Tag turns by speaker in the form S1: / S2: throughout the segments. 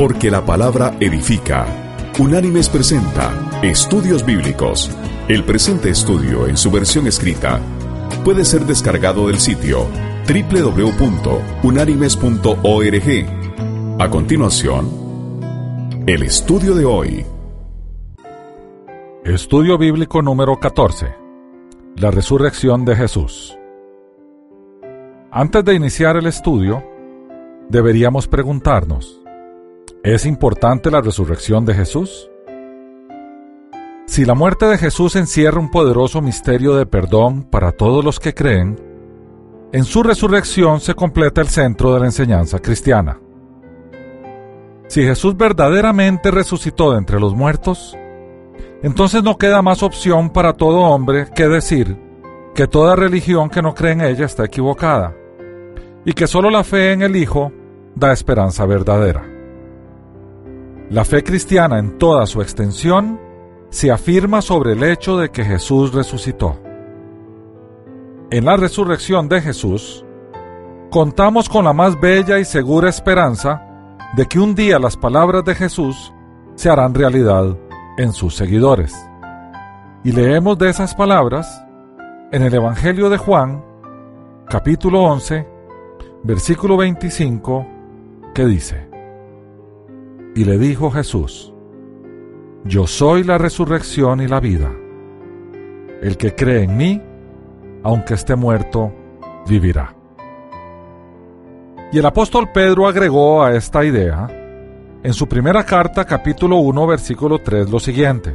S1: Porque la palabra edifica. Unánimes presenta Estudios Bíblicos. El presente estudio en su versión escrita puede ser descargado del sitio www.unánimes.org. A continuación, el estudio de hoy.
S2: Estudio Bíblico número 14. La resurrección de Jesús. Antes de iniciar el estudio, deberíamos preguntarnos, ¿es importante la resurrección de Jesús? Si la muerte de Jesús encierra un poderoso misterio de perdón para todos los que creen, en su resurrección se completa el centro de la enseñanza cristiana. Si Jesús verdaderamente resucitó de entre los muertos, entonces no queda más opción para todo hombre que decir que toda religión que no cree en ella está equivocada y que solo la fe en el Hijo da esperanza verdadera. La fe cristiana en toda su extensión se afirma sobre el hecho de que Jesús resucitó. En la resurrección de Jesús, contamos con la más bella y segura esperanza de que un día las palabras de Jesús se harán realidad en sus seguidores. Y leemos de esas palabras en el Evangelio de Juan, capítulo 11, versículo 25, que dice, Y le dijo Jesús, Yo soy la resurrección y la vida. El que cree en mí, aunque esté muerto, vivirá. Y el apóstol Pedro agregó a esta idea, en su primera carta capítulo 1 versículo 3 lo siguiente.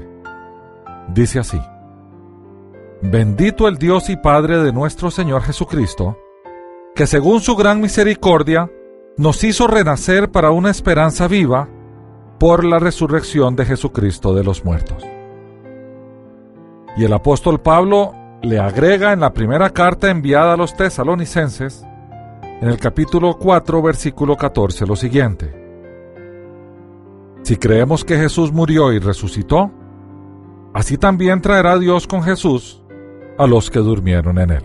S2: Dice así, Bendito el Dios y Padre de nuestro Señor Jesucristo, que según su gran misericordia nos hizo renacer para una esperanza viva por la resurrección de Jesucristo de los muertos. Y el apóstol Pablo le agrega en la primera carta enviada a los tesalonicenses, en el capítulo 4, versículo 14, lo siguiente. Si creemos que Jesús murió y resucitó, así también traerá Dios con Jesús a los que durmieron en él.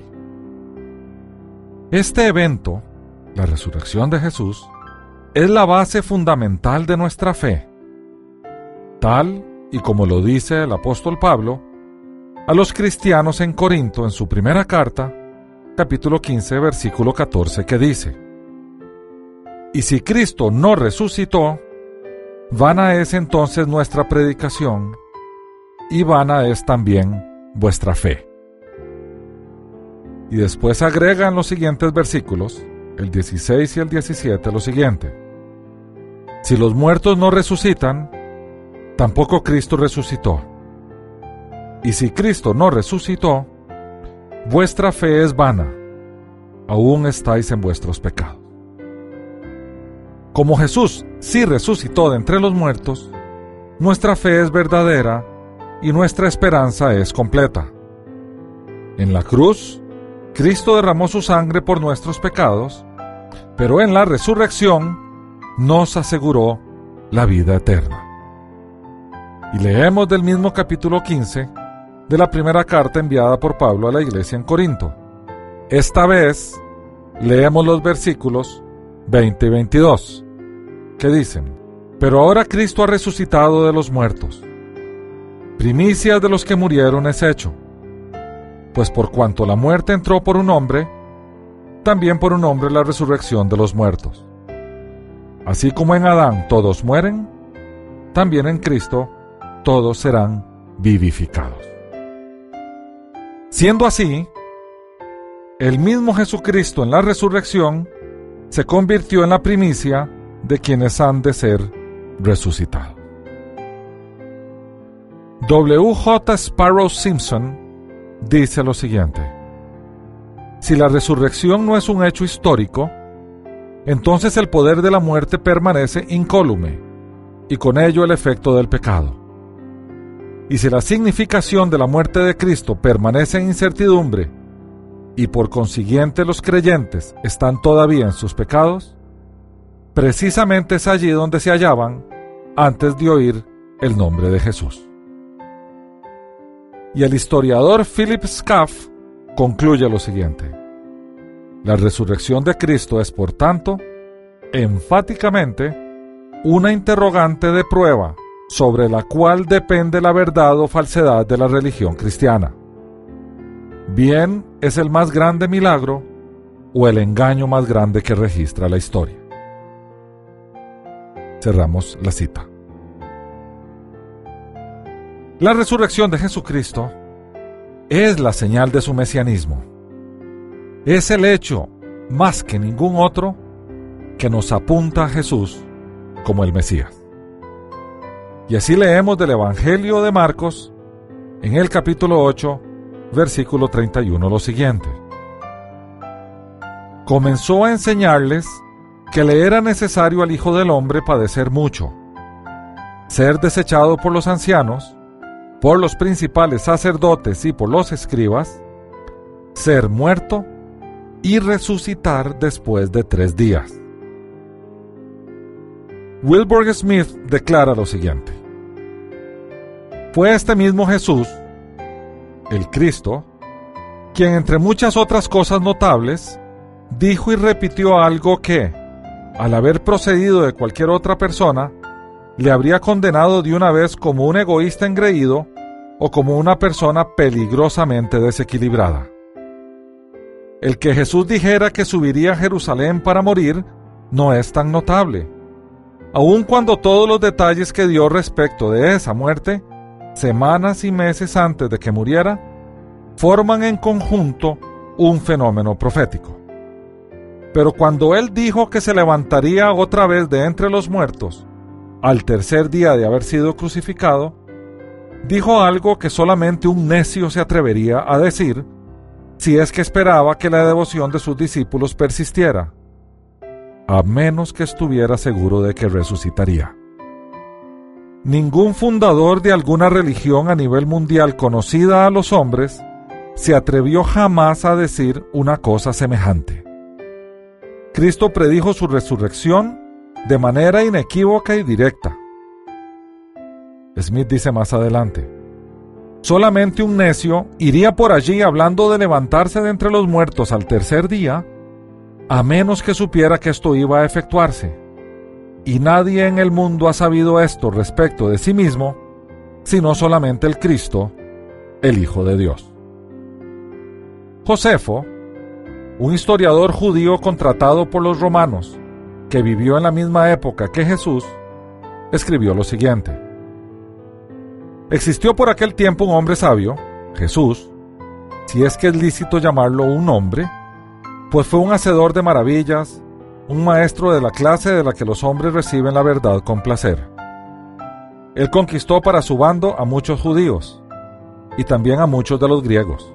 S2: Este evento, la resurrección de Jesús, es la base fundamental de nuestra fe, tal y como lo dice el apóstol Pablo a los cristianos en Corinto en su primera carta, capítulo 15, versículo 14, que dice, Y si Cristo no resucitó, vana es entonces nuestra predicación, y vana es también vuestra fe. Y después agrega en los siguientes versículos, el 16 y el 17, lo siguiente. Si los muertos no resucitan, tampoco Cristo resucitó. Y si Cristo no resucitó, vuestra fe es vana, aún estáis en vuestros pecados. Como Jesús sí resucitó de entre los muertos, nuestra fe es verdadera y nuestra esperanza es completa. En la cruz, Cristo derramó su sangre por nuestros pecados, pero en la resurrección nos aseguró la vida eterna. Y leemos del mismo capítulo 15 de la primera carta enviada por Pablo a la iglesia en Corinto. Esta vez leemos los versículos 20 y 22, que dicen, Pero ahora Cristo ha resucitado de los muertos. Primicias de los que murieron es hecho pues por cuanto la muerte entró por un hombre, también por un hombre la resurrección de los muertos. Así como en Adán todos mueren, también en Cristo todos serán vivificados. Siendo así, el mismo Jesucristo en la resurrección se convirtió en la primicia de quienes han de ser resucitados. W. J. Sparrow Simpson dice lo siguiente. Si la resurrección no es un hecho histórico, entonces el poder de la muerte permanece incólume y con ello el efecto del pecado. Y si la significación de la muerte de Cristo permanece en incertidumbre y por consiguiente los creyentes están todavía en sus pecados, precisamente es allí donde se hallaban antes de oír el nombre de Jesús. Y el historiador Philip Scaff concluye lo siguiente. La resurrección de Cristo es, por tanto, enfáticamente una interrogante de prueba sobre la cual depende la verdad o falsedad de la religión cristiana. Bien es el más grande milagro o el engaño más grande que registra la historia. Cerramos la cita. La resurrección de Jesucristo es la señal de su mesianismo. Es el hecho, más que ningún otro, que nos apunta a Jesús como el Mesías. Y así leemos del Evangelio de Marcos en el capítulo 8, versículo 31 lo siguiente. Comenzó a enseñarles que le era necesario al Hijo del Hombre padecer mucho, ser desechado por los ancianos, por los principales sacerdotes y por los escribas, ser muerto y resucitar después de tres días. Wilbur Smith declara lo siguiente. Fue este mismo Jesús, el Cristo, quien entre muchas otras cosas notables, dijo y repitió algo que, al haber procedido de cualquier otra persona, le habría condenado de una vez como un egoísta engreído o como una persona peligrosamente desequilibrada. El que Jesús dijera que subiría a Jerusalén para morir no es tan notable, aun cuando todos los detalles que dio respecto de esa muerte, semanas y meses antes de que muriera, forman en conjunto un fenómeno profético. Pero cuando él dijo que se levantaría otra vez de entre los muertos, al tercer día de haber sido crucificado, dijo algo que solamente un necio se atrevería a decir si es que esperaba que la devoción de sus discípulos persistiera, a menos que estuviera seguro de que resucitaría. Ningún fundador de alguna religión a nivel mundial conocida a los hombres se atrevió jamás a decir una cosa semejante. Cristo predijo su resurrección de manera inequívoca y directa. Smith dice más adelante, solamente un necio iría por allí hablando de levantarse de entre los muertos al tercer día, a menos que supiera que esto iba a efectuarse. Y nadie en el mundo ha sabido esto respecto de sí mismo, sino solamente el Cristo, el Hijo de Dios. Josefo, un historiador judío contratado por los romanos, que vivió en la misma época que Jesús, escribió lo siguiente. Existió por aquel tiempo un hombre sabio, Jesús, si es que es lícito llamarlo un hombre, pues fue un hacedor de maravillas, un maestro de la clase de la que los hombres reciben la verdad con placer. Él conquistó para su bando a muchos judíos y también a muchos de los griegos.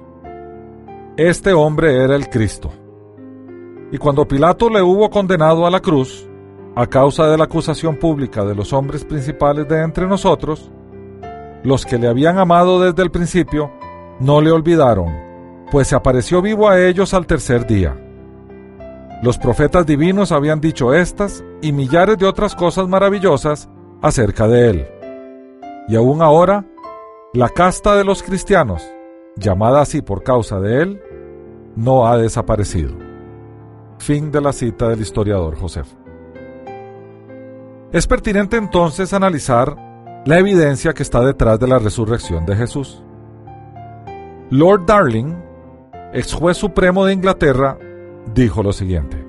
S2: Este hombre era el Cristo. Y cuando Pilato le hubo condenado a la cruz, a causa de la acusación pública de los hombres principales de entre nosotros, los que le habían amado desde el principio no le olvidaron, pues se apareció vivo a ellos al tercer día. Los profetas divinos habían dicho estas y millares de otras cosas maravillosas acerca de él. Y aún ahora, la casta de los cristianos, llamada así por causa de él, no ha desaparecido. Fin de la cita del historiador Joseph. Es pertinente entonces analizar la evidencia que está detrás de la resurrección de Jesús. Lord Darling, ex juez supremo de Inglaterra, dijo lo siguiente.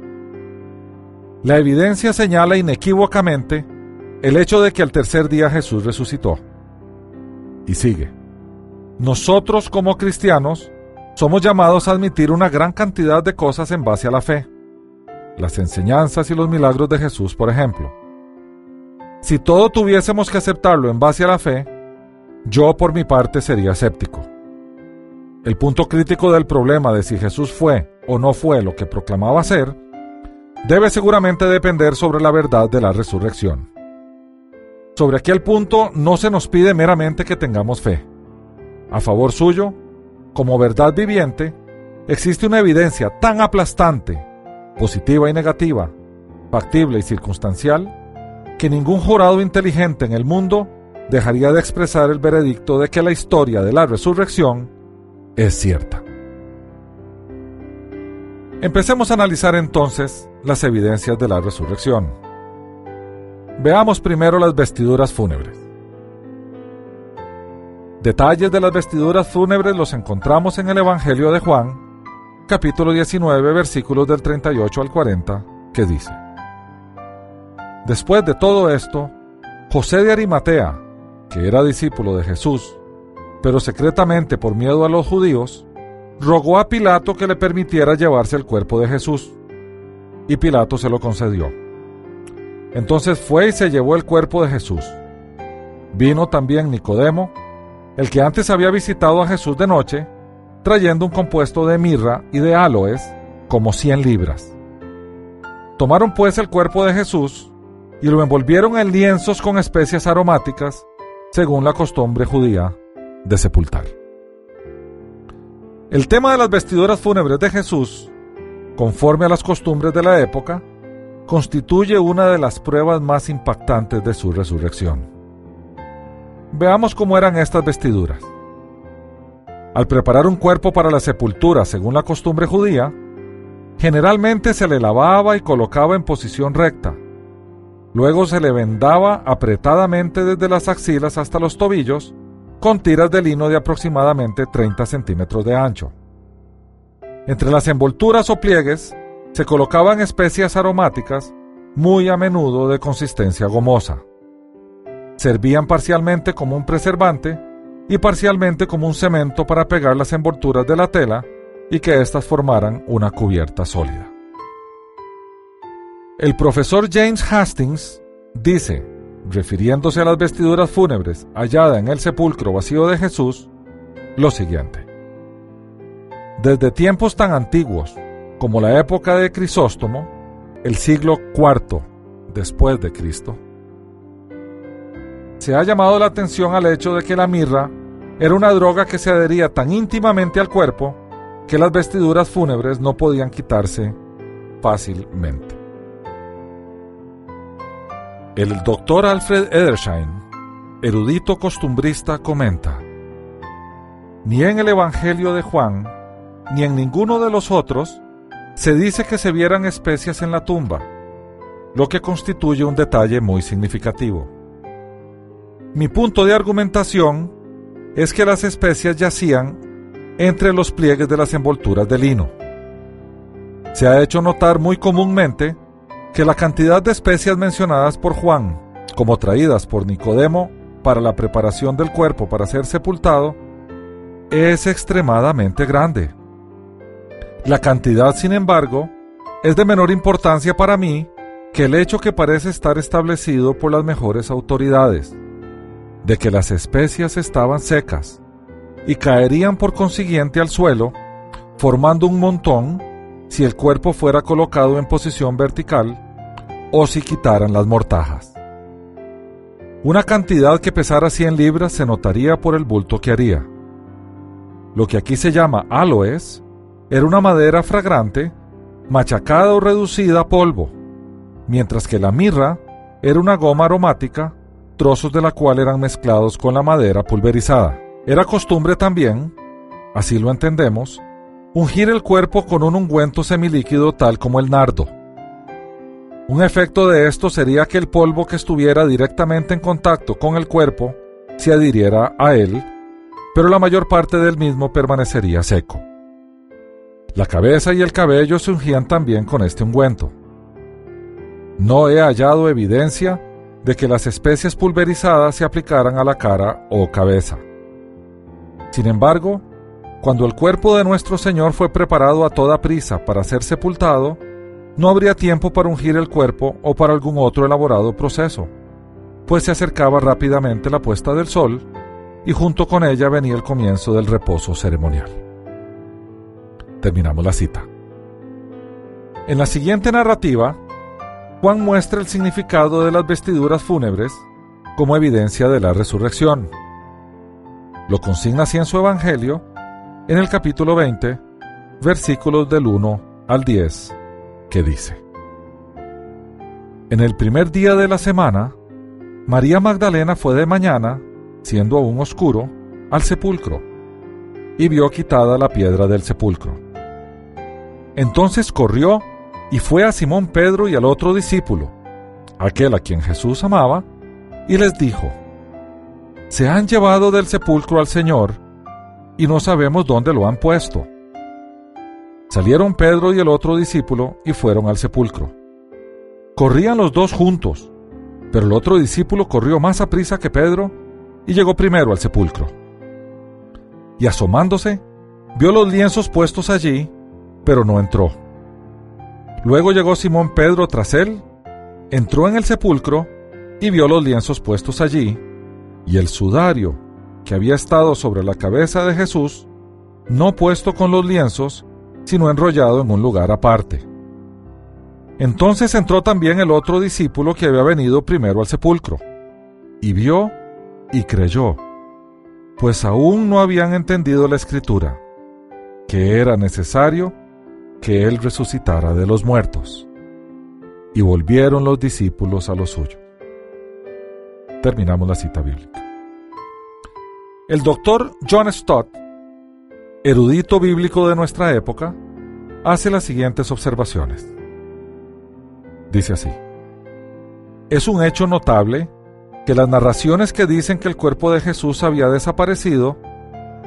S2: La evidencia señala inequívocamente el hecho de que al tercer día Jesús resucitó. Y sigue. Nosotros como cristianos somos llamados a admitir una gran cantidad de cosas en base a la fe. Las enseñanzas y los milagros de Jesús, por ejemplo. Si todo tuviésemos que aceptarlo en base a la fe, yo por mi parte sería escéptico. El punto crítico del problema de si Jesús fue o no fue lo que proclamaba ser, debe seguramente depender sobre la verdad de la resurrección. Sobre aquel punto no se nos pide meramente que tengamos fe. A favor suyo, como verdad viviente, existe una evidencia tan aplastante, positiva y negativa, factible y circunstancial, que ningún jurado inteligente en el mundo dejaría de expresar el veredicto de que la historia de la resurrección es cierta. Empecemos a analizar entonces las evidencias de la resurrección. Veamos primero las vestiduras fúnebres. Detalles de las vestiduras fúnebres los encontramos en el Evangelio de Juan, capítulo 19, versículos del 38 al 40, que dice, Después de todo esto, José de Arimatea, que era discípulo de Jesús, pero secretamente por miedo a los judíos, rogó a Pilato que le permitiera llevarse el cuerpo de Jesús, y Pilato se lo concedió. Entonces fue y se llevó el cuerpo de Jesús. Vino también Nicodemo, el que antes había visitado a Jesús de noche, trayendo un compuesto de mirra y de aloes, como cien libras. Tomaron pues el cuerpo de Jesús y lo envolvieron en lienzos con especias aromáticas, según la costumbre judía de sepultar. El tema de las vestiduras fúnebres de Jesús, conforme a las costumbres de la época, constituye una de las pruebas más impactantes de su resurrección. Veamos cómo eran estas vestiduras. Al preparar un cuerpo para la sepultura según la costumbre judía, generalmente se le lavaba y colocaba en posición recta. Luego se le vendaba apretadamente desde las axilas hasta los tobillos con tiras de lino de aproximadamente 30 centímetros de ancho. Entre las envolturas o pliegues se colocaban especias aromáticas, muy a menudo de consistencia gomosa servían parcialmente como un preservante y parcialmente como un cemento para pegar las envolturas de la tela y que éstas formaran una cubierta sólida. El profesor James Hastings dice, refiriéndose a las vestiduras fúnebres halladas en el sepulcro vacío de Jesús, lo siguiente. Desde tiempos tan antiguos como la época de Crisóstomo, el siglo IV después de Cristo, se ha llamado la atención al hecho de que la mirra era una droga que se adhería tan íntimamente al cuerpo que las vestiduras fúnebres no podían quitarse fácilmente. El doctor Alfred Edersheim, erudito costumbrista, comenta, ni en el Evangelio de Juan, ni en ninguno de los otros, se dice que se vieran especias en la tumba, lo que constituye un detalle muy significativo. Mi punto de argumentación es que las especias yacían entre los pliegues de las envolturas de lino. Se ha hecho notar muy comúnmente que la cantidad de especias mencionadas por Juan, como traídas por Nicodemo para la preparación del cuerpo para ser sepultado, es extremadamente grande. La cantidad, sin embargo, es de menor importancia para mí que el hecho que parece estar establecido por las mejores autoridades de que las especias estaban secas y caerían por consiguiente al suelo, formando un montón si el cuerpo fuera colocado en posición vertical o si quitaran las mortajas. Una cantidad que pesara 100 libras se notaría por el bulto que haría. Lo que aquí se llama aloes era una madera fragrante, machacada o reducida a polvo, mientras que la mirra era una goma aromática trozos de la cual eran mezclados con la madera pulverizada. Era costumbre también, así lo entendemos, ungir el cuerpo con un ungüento semilíquido tal como el nardo. Un efecto de esto sería que el polvo que estuviera directamente en contacto con el cuerpo se adhiriera a él, pero la mayor parte del mismo permanecería seco. La cabeza y el cabello se ungían también con este ungüento. No he hallado evidencia de que las especias pulverizadas se aplicaran a la cara o cabeza. Sin embargo, cuando el cuerpo de nuestro Señor fue preparado a toda prisa para ser sepultado, no habría tiempo para ungir el cuerpo o para algún otro elaborado proceso, pues se acercaba rápidamente la puesta del sol y junto con ella venía el comienzo del reposo ceremonial. Terminamos la cita. En la siguiente narrativa, Juan muestra el significado de las vestiduras fúnebres como evidencia de la resurrección. Lo consigna así en su Evangelio, en el capítulo 20, versículos del 1 al 10, que dice, En el primer día de la semana, María Magdalena fue de mañana, siendo aún oscuro, al sepulcro, y vio quitada la piedra del sepulcro. Entonces corrió y fue a Simón Pedro y al otro discípulo, aquel a quien Jesús amaba, y les dijo, Se han llevado del sepulcro al Señor, y no sabemos dónde lo han puesto. Salieron Pedro y el otro discípulo y fueron al sepulcro. Corrían los dos juntos, pero el otro discípulo corrió más a prisa que Pedro y llegó primero al sepulcro. Y asomándose, vio los lienzos puestos allí, pero no entró. Luego llegó Simón Pedro tras él, entró en el sepulcro y vio los lienzos puestos allí, y el sudario que había estado sobre la cabeza de Jesús, no puesto con los lienzos, sino enrollado en un lugar aparte. Entonces entró también el otro discípulo que había venido primero al sepulcro, y vio y creyó, pues aún no habían entendido la escritura, que era necesario que él resucitara de los muertos. Y volvieron los discípulos a lo suyo. Terminamos la cita bíblica. El doctor John Stott, erudito bíblico de nuestra época, hace las siguientes observaciones. Dice así, es un hecho notable que las narraciones que dicen que el cuerpo de Jesús había desaparecido,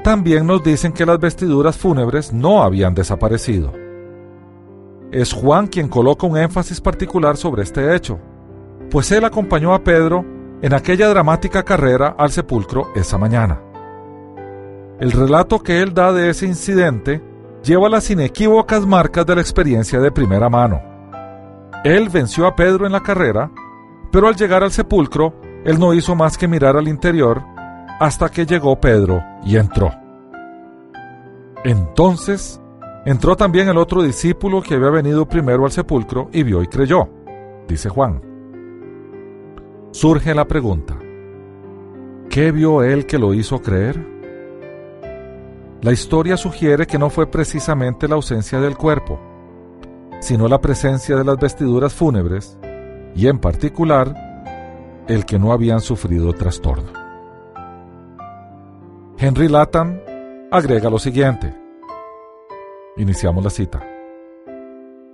S2: también nos dicen que las vestiduras fúnebres no habían desaparecido. Es Juan quien coloca un énfasis particular sobre este hecho, pues él acompañó a Pedro en aquella dramática carrera al sepulcro esa mañana. El relato que él da de ese incidente lleva las inequívocas marcas de la experiencia de primera mano. Él venció a Pedro en la carrera, pero al llegar al sepulcro, él no hizo más que mirar al interior hasta que llegó Pedro y entró. Entonces entró también el otro discípulo que había venido primero al sepulcro y vio y creyó, dice Juan. Surge la pregunta, ¿qué vio él que lo hizo creer? La historia sugiere que no fue precisamente la ausencia del cuerpo, sino la presencia de las vestiduras fúnebres y en particular el que no habían sufrido trastorno. Henry Latham agrega lo siguiente. Iniciamos la cita.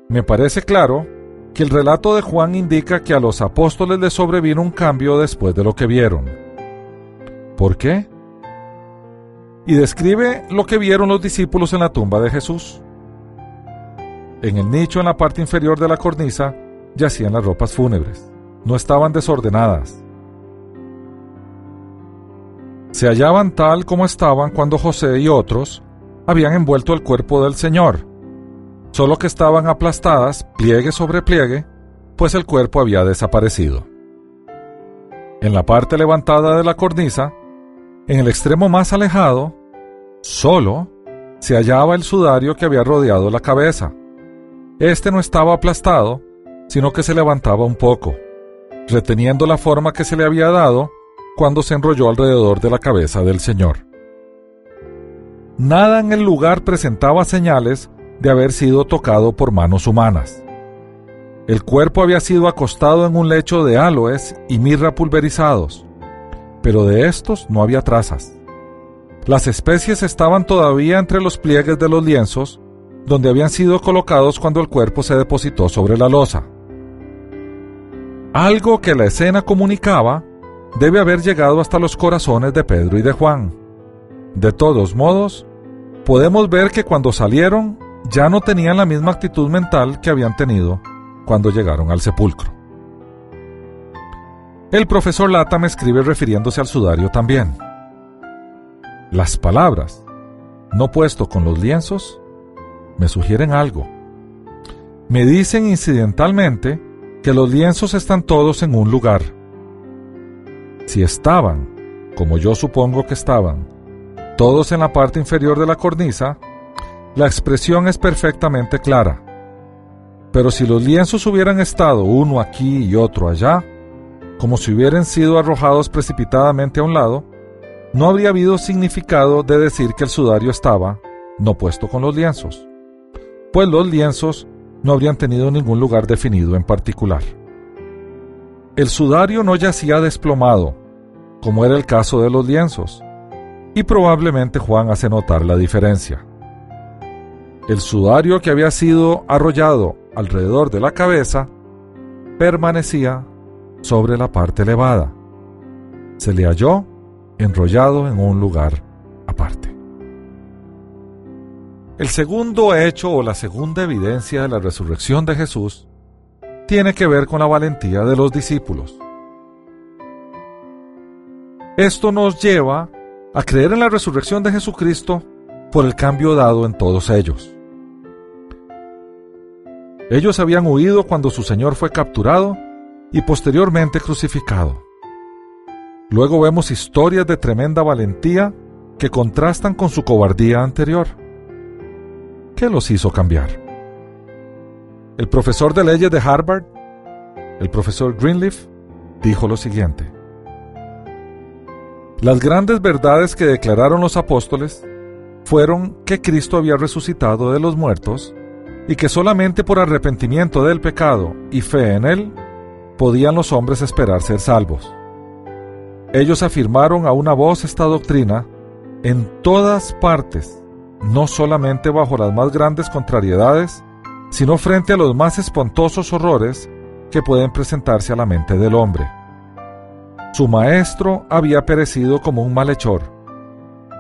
S2: Me parece claro que el relato de Juan indica que a los apóstoles les sobrevino un cambio después de lo que vieron. ¿Por qué? Y describe lo que vieron los discípulos en la tumba de Jesús. En el nicho en la parte inferior de la cornisa yacían las ropas fúnebres. No estaban desordenadas. Se hallaban tal como estaban cuando José y otros habían envuelto el cuerpo del Señor, solo que estaban aplastadas pliegue sobre pliegue, pues el cuerpo había desaparecido. En la parte levantada de la cornisa en el extremo más alejado, solo, se hallaba el sudario que había rodeado la cabeza. Este no estaba aplastado, sino que se levantaba un poco, reteniendo la forma que se le había dado cuando se enrolló alrededor de la cabeza del Señor. Nada en el lugar presentaba señales de haber sido tocado por manos humanas. El cuerpo había sido acostado en un lecho de aloes y mirra pulverizados pero de estos no había trazas. Las especies estaban todavía entre los pliegues de los lienzos, donde habían sido colocados cuando el cuerpo se depositó sobre la losa. Algo que la escena comunicaba debe haber llegado hasta los corazones de Pedro y de Juan. De todos modos, podemos ver que cuando salieron ya no tenían la misma actitud mental que habían tenido cuando llegaron al sepulcro. El profesor Lata me escribe refiriéndose al sudario también. Las palabras, no puesto con los lienzos, me sugieren algo. Me dicen incidentalmente que los lienzos están todos en un lugar. Si estaban, como yo supongo que estaban, todos en la parte inferior de la cornisa, la expresión es perfectamente clara. Pero si los lienzos hubieran estado uno aquí y otro allá, como si hubieran sido arrojados precipitadamente a un lado, no habría habido significado de decir que el sudario estaba no puesto con los lienzos, pues los lienzos no habrían tenido ningún lugar definido en particular. El sudario no yacía desplomado, como era el caso de los lienzos, y probablemente Juan hace notar la diferencia. El sudario que había sido arrollado alrededor de la cabeza permanecía sobre la parte elevada. Se le halló enrollado en un lugar aparte. El segundo hecho o la segunda evidencia de la resurrección de Jesús tiene que ver con la valentía de los discípulos. Esto nos lleva a creer en la resurrección de Jesucristo por el cambio dado en todos ellos. Ellos habían huido cuando su Señor fue capturado y posteriormente crucificado. Luego vemos historias de tremenda valentía que contrastan con su cobardía anterior. ¿Qué los hizo cambiar? El profesor de leyes de Harvard, el profesor Greenleaf, dijo lo siguiente. Las grandes verdades que declararon los apóstoles fueron que Cristo había resucitado de los muertos y que solamente por arrepentimiento del pecado y fe en Él podían los hombres esperar ser salvos. Ellos afirmaron a una voz esta doctrina en todas partes, no solamente bajo las más grandes contrariedades, sino frente a los más espantosos horrores que pueden presentarse a la mente del hombre. Su maestro había perecido como un malhechor,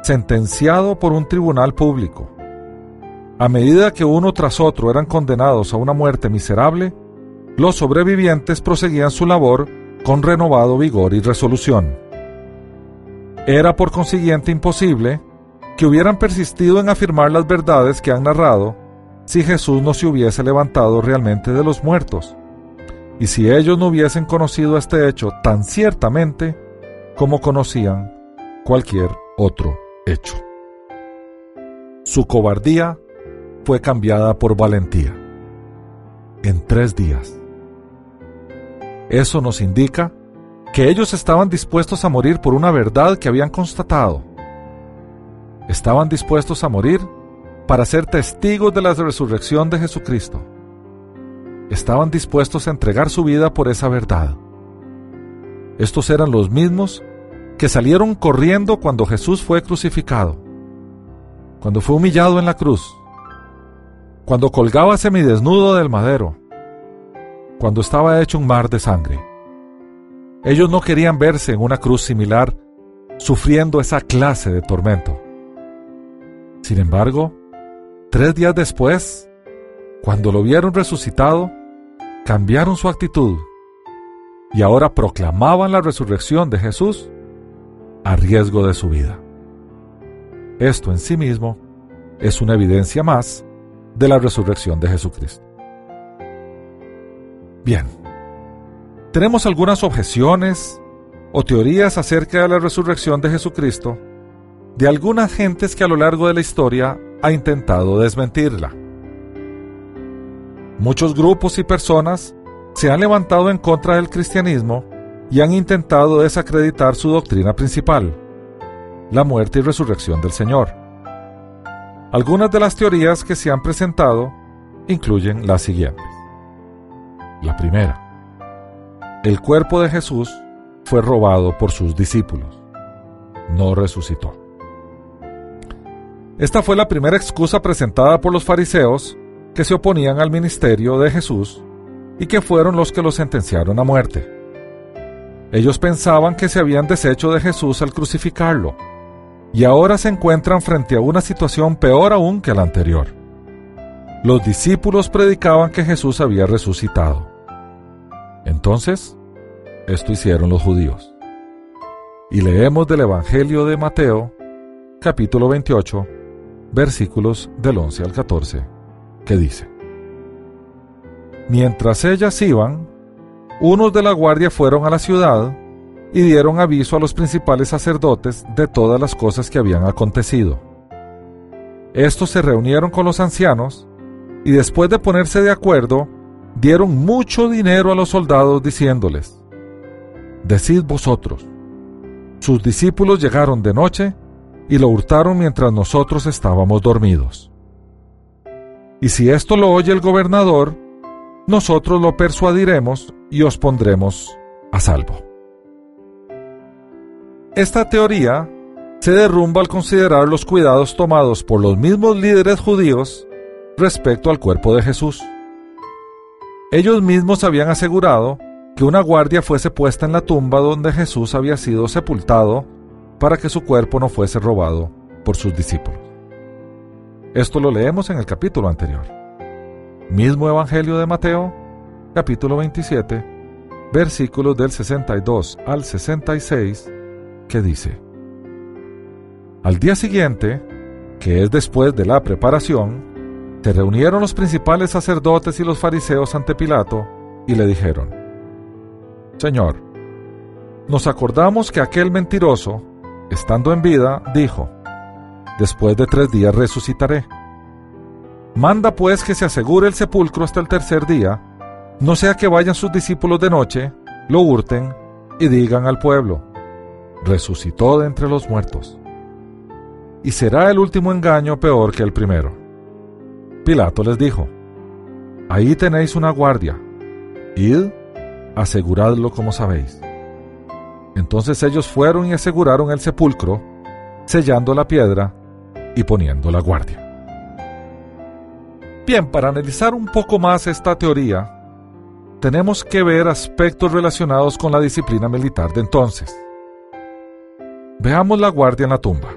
S2: sentenciado por un tribunal público. A medida que uno tras otro eran condenados a una muerte miserable, los sobrevivientes proseguían su labor con renovado vigor y resolución. Era por consiguiente imposible que hubieran persistido en afirmar las verdades que han narrado si Jesús no se hubiese levantado realmente de los muertos, y si ellos no hubiesen conocido este hecho tan ciertamente como conocían cualquier otro hecho. Su cobardía fue cambiada por valentía. En tres días. Eso nos indica que ellos estaban dispuestos a morir por una verdad que habían constatado. Estaban dispuestos a morir para ser testigos de la resurrección de Jesucristo. Estaban dispuestos a entregar su vida por esa verdad. Estos eran los mismos que salieron corriendo cuando Jesús fue crucificado, cuando fue humillado en la cruz, cuando colgaba semidesnudo del madero, cuando estaba hecho un mar de sangre. Ellos no querían verse en una cruz similar, sufriendo esa clase de tormento. Sin embargo, tres días después, cuando lo vieron resucitado, cambiaron su actitud y ahora proclamaban la resurrección de Jesús a riesgo de su vida. Esto en sí mismo es una evidencia más de la resurrección de Jesucristo. Bien, tenemos algunas objeciones o teorías acerca de la resurrección de Jesucristo de algunas gentes que a lo largo de la historia ha intentado desmentirla. Muchos grupos y personas se han levantado en contra del cristianismo y han intentado desacreditar su doctrina principal, la muerte y resurrección del Señor. Algunas de las teorías que se han presentado incluyen las siguientes. La primera. El cuerpo de Jesús fue robado por sus discípulos. No resucitó. Esta fue la primera excusa presentada por los fariseos que se oponían al ministerio de Jesús y que fueron los que lo sentenciaron a muerte. Ellos pensaban que se habían deshecho de Jesús al crucificarlo, y ahora se encuentran frente a una situación peor aún que la anterior los discípulos predicaban que Jesús había resucitado. Entonces, esto hicieron los judíos. Y leemos del Evangelio de Mateo, capítulo 28, versículos del 11 al 14, que dice, Mientras ellas iban, unos de la guardia fueron a la ciudad y dieron aviso a los principales sacerdotes de todas las cosas que habían acontecido. Estos se reunieron con los ancianos y después de ponerse de acuerdo, dieron mucho dinero a los soldados diciéndoles, Decid vosotros, sus discípulos llegaron de noche y lo hurtaron mientras nosotros estábamos dormidos. Y si esto lo oye el gobernador, nosotros lo persuadiremos y os pondremos a salvo. Esta teoría se derrumba al considerar los cuidados tomados por los mismos líderes judíos respecto al cuerpo de Jesús. Ellos mismos habían asegurado que una guardia fuese puesta en la tumba donde Jesús había sido sepultado para que su cuerpo no fuese robado por sus discípulos. Esto lo leemos en el capítulo anterior. Mismo Evangelio de Mateo, capítulo 27, versículos del 62 al 66, que dice, Al día siguiente, que es después de la preparación, se reunieron los principales sacerdotes y los fariseos ante Pilato y le dijeron, Señor, nos acordamos que aquel mentiroso, estando en vida, dijo, Después de tres días resucitaré. Manda pues que se asegure el sepulcro hasta el tercer día, no sea que vayan sus discípulos de noche, lo hurten y digan al pueblo, resucitó de entre los muertos. Y será el último engaño peor que el primero. Pilato les dijo, ahí tenéis una guardia, id, aseguradlo como sabéis. Entonces ellos fueron y aseguraron el sepulcro, sellando la piedra y poniendo la guardia. Bien, para analizar un poco más esta teoría, tenemos que ver aspectos relacionados con la disciplina militar de entonces. Veamos la guardia en la tumba.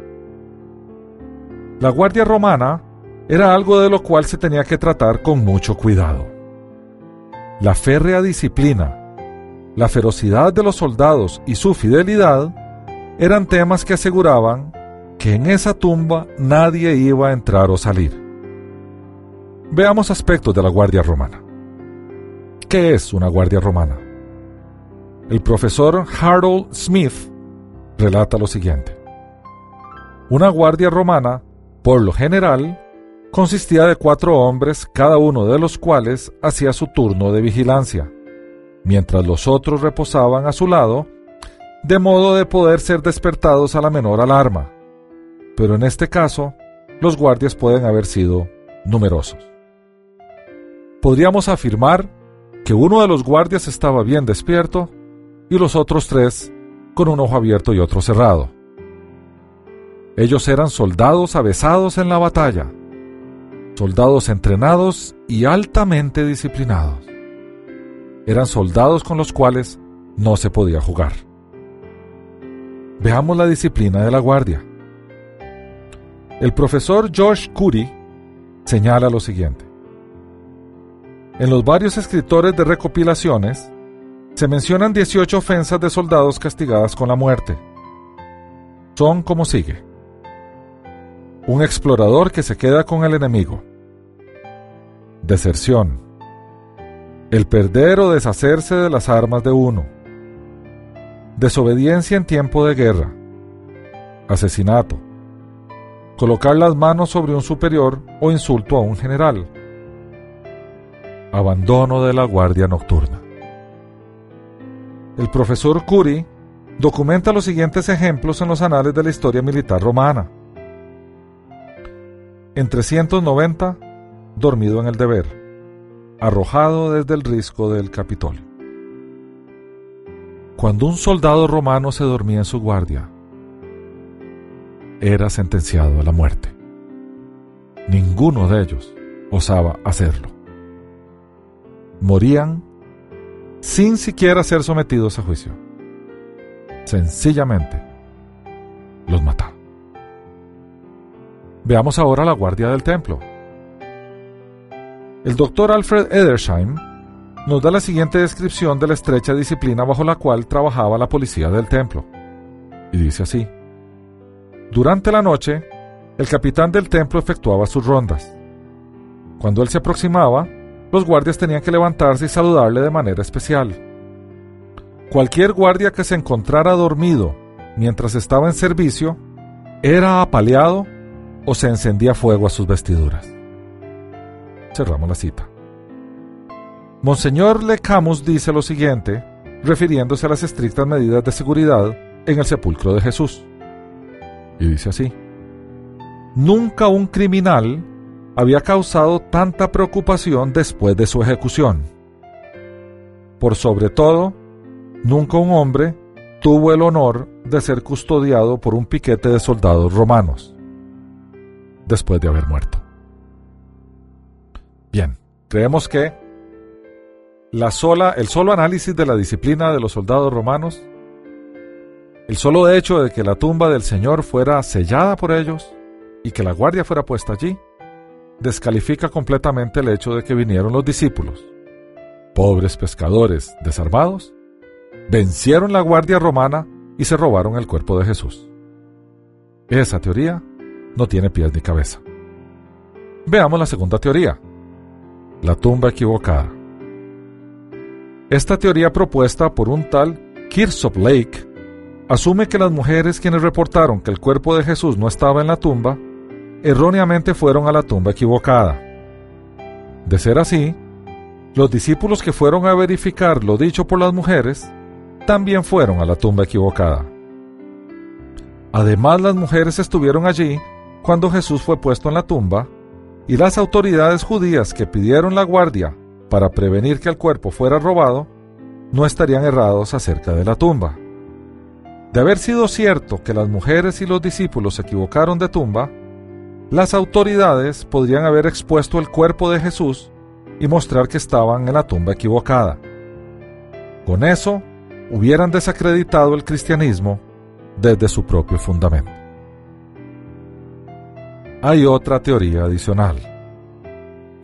S2: La guardia romana era algo de lo cual se tenía que tratar con mucho cuidado. La férrea disciplina, la ferocidad de los soldados y su fidelidad eran temas que aseguraban que en esa tumba nadie iba a entrar o salir. Veamos aspectos de la Guardia Romana. ¿Qué es una Guardia Romana? El profesor Harold Smith relata lo siguiente. Una Guardia Romana, por lo general, consistía de cuatro hombres, cada uno de los cuales hacía su turno de vigilancia, mientras los otros reposaban a su lado, de modo de poder ser despertados a la menor alarma pero en este caso, los guardias pueden haber sido numerosos. Podríamos afirmar que uno de los guardias estaba bien despierto y los otros tres con un ojo abierto y otro cerrado. Ellos eran soldados avesados en la batalla, soldados entrenados y altamente disciplinados. Eran soldados con los cuales no se podía jugar. Veamos la disciplina de la guardia. El profesor George Curry señala lo siguiente. En los varios escritores de recopilaciones se mencionan 18 ofensas de soldados castigadas con la muerte. Son como sigue. Un explorador que se queda con el enemigo. Deserción. El perder o deshacerse de las armas de uno. Desobediencia en tiempo de guerra. Asesinato colocar las manos sobre un superior o insulto a un general. Abandono de la guardia nocturna. El profesor Curie documenta los siguientes ejemplos en los anales de la historia militar romana. En 390, dormido en el deber, arrojado desde el risco del Capitolio. Cuando un soldado romano se dormía en su guardia, era sentenciado a la muerte. Ninguno de ellos osaba hacerlo. Morían sin siquiera ser sometidos a juicio. Sencillamente los mataban. Veamos ahora la guardia del templo. El doctor Alfred Edersheim nos da la siguiente descripción de la estrecha disciplina bajo la cual trabajaba la policía del templo. Y dice así. Durante la noche, el capitán del templo efectuaba sus rondas. Cuando él se aproximaba, los guardias tenían que levantarse y saludarle de manera especial. Cualquier guardia que se encontrara dormido mientras estaba en servicio era apaleado o se encendía fuego a sus vestiduras. Cerramos la cita. Monseñor Lecamus dice lo siguiente, refiriéndose a las estrictas medidas de seguridad en el sepulcro de Jesús. Y dice así, nunca un criminal había causado tanta preocupación después de su ejecución. Por sobre todo, nunca un hombre tuvo el honor de ser custodiado por un piquete de soldados romanos después de haber muerto. Bien, creemos que la sola, el solo análisis de la disciplina de los soldados romanos, el solo hecho de que la tumba del Señor fuera sellada por ellos y que la guardia fuera puesta allí, descalifica completamente el hecho de que vinieron los discípulos. Pobres pescadores desarmados, vencieron la guardia romana y se robaron el cuerpo de Jesús. Esa teoría no tiene pies ni cabeza. Veamos la segunda teoría, la tumba equivocada. Esta teoría propuesta por un tal Kirsop Lake asume que las mujeres quienes reportaron que el cuerpo de Jesús no estaba en la tumba, erróneamente fueron a la tumba equivocada. De ser así, los discípulos que fueron a verificar lo dicho por las mujeres también fueron a la tumba equivocada. Además, las mujeres estuvieron allí cuando Jesús fue puesto en la tumba y las autoridades judías que pidieron la guardia para prevenir que el cuerpo fuera robado no estarían errados acerca de la tumba. De haber sido cierto que las mujeres y los discípulos se equivocaron de tumba, las autoridades podrían haber expuesto el cuerpo de Jesús y mostrar que estaban en la tumba equivocada. Con eso, hubieran desacreditado el cristianismo desde su propio fundamento. Hay otra teoría adicional,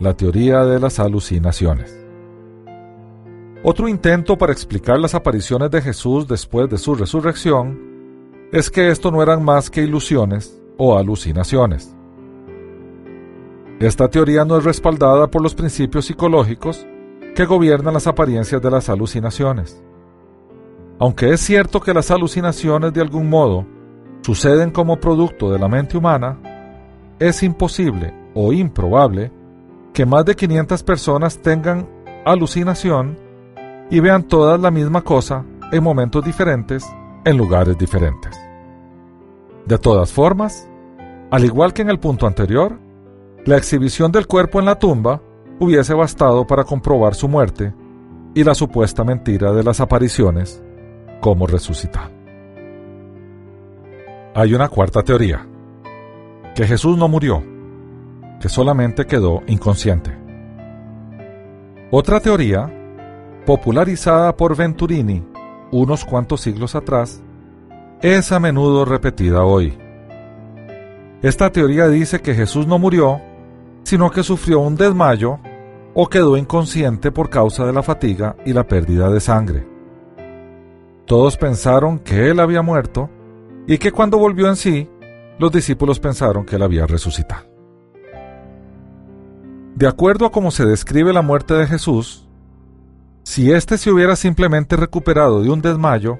S2: la teoría de las alucinaciones. Otro intento para explicar las apariciones de Jesús después de su resurrección es que esto no eran más que ilusiones o alucinaciones. Esta teoría no es respaldada por los principios psicológicos que gobiernan las apariencias de las alucinaciones. Aunque es cierto que las alucinaciones de algún modo suceden como producto de la mente humana, es imposible o improbable que más de 500 personas tengan alucinación y vean todas la misma cosa en momentos diferentes, en lugares diferentes. De todas formas, al igual que en el punto anterior, la exhibición del cuerpo en la tumba hubiese bastado para comprobar su muerte y la supuesta mentira de las apariciones como resucitado. Hay una cuarta teoría, que Jesús no murió, que solamente quedó inconsciente. Otra teoría popularizada por Venturini unos cuantos siglos atrás, es a menudo repetida hoy. Esta teoría dice que Jesús no murió, sino que sufrió un desmayo o quedó inconsciente por causa de la fatiga y la pérdida de sangre. Todos pensaron que él había muerto y que cuando volvió en sí, los discípulos pensaron que él había resucitado. De acuerdo a cómo se describe la muerte de Jesús, si éste se hubiera simplemente recuperado de un desmayo,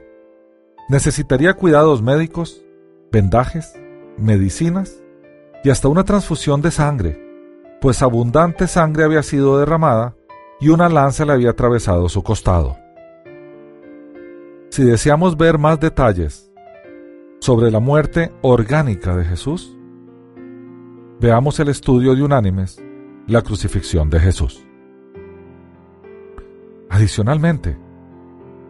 S2: necesitaría cuidados médicos, vendajes, medicinas y hasta una transfusión de sangre, pues abundante sangre había sido derramada y una lanza le había atravesado su costado. Si deseamos ver más detalles sobre la muerte orgánica de Jesús, veamos el estudio de unánimes, la crucifixión de Jesús. Adicionalmente,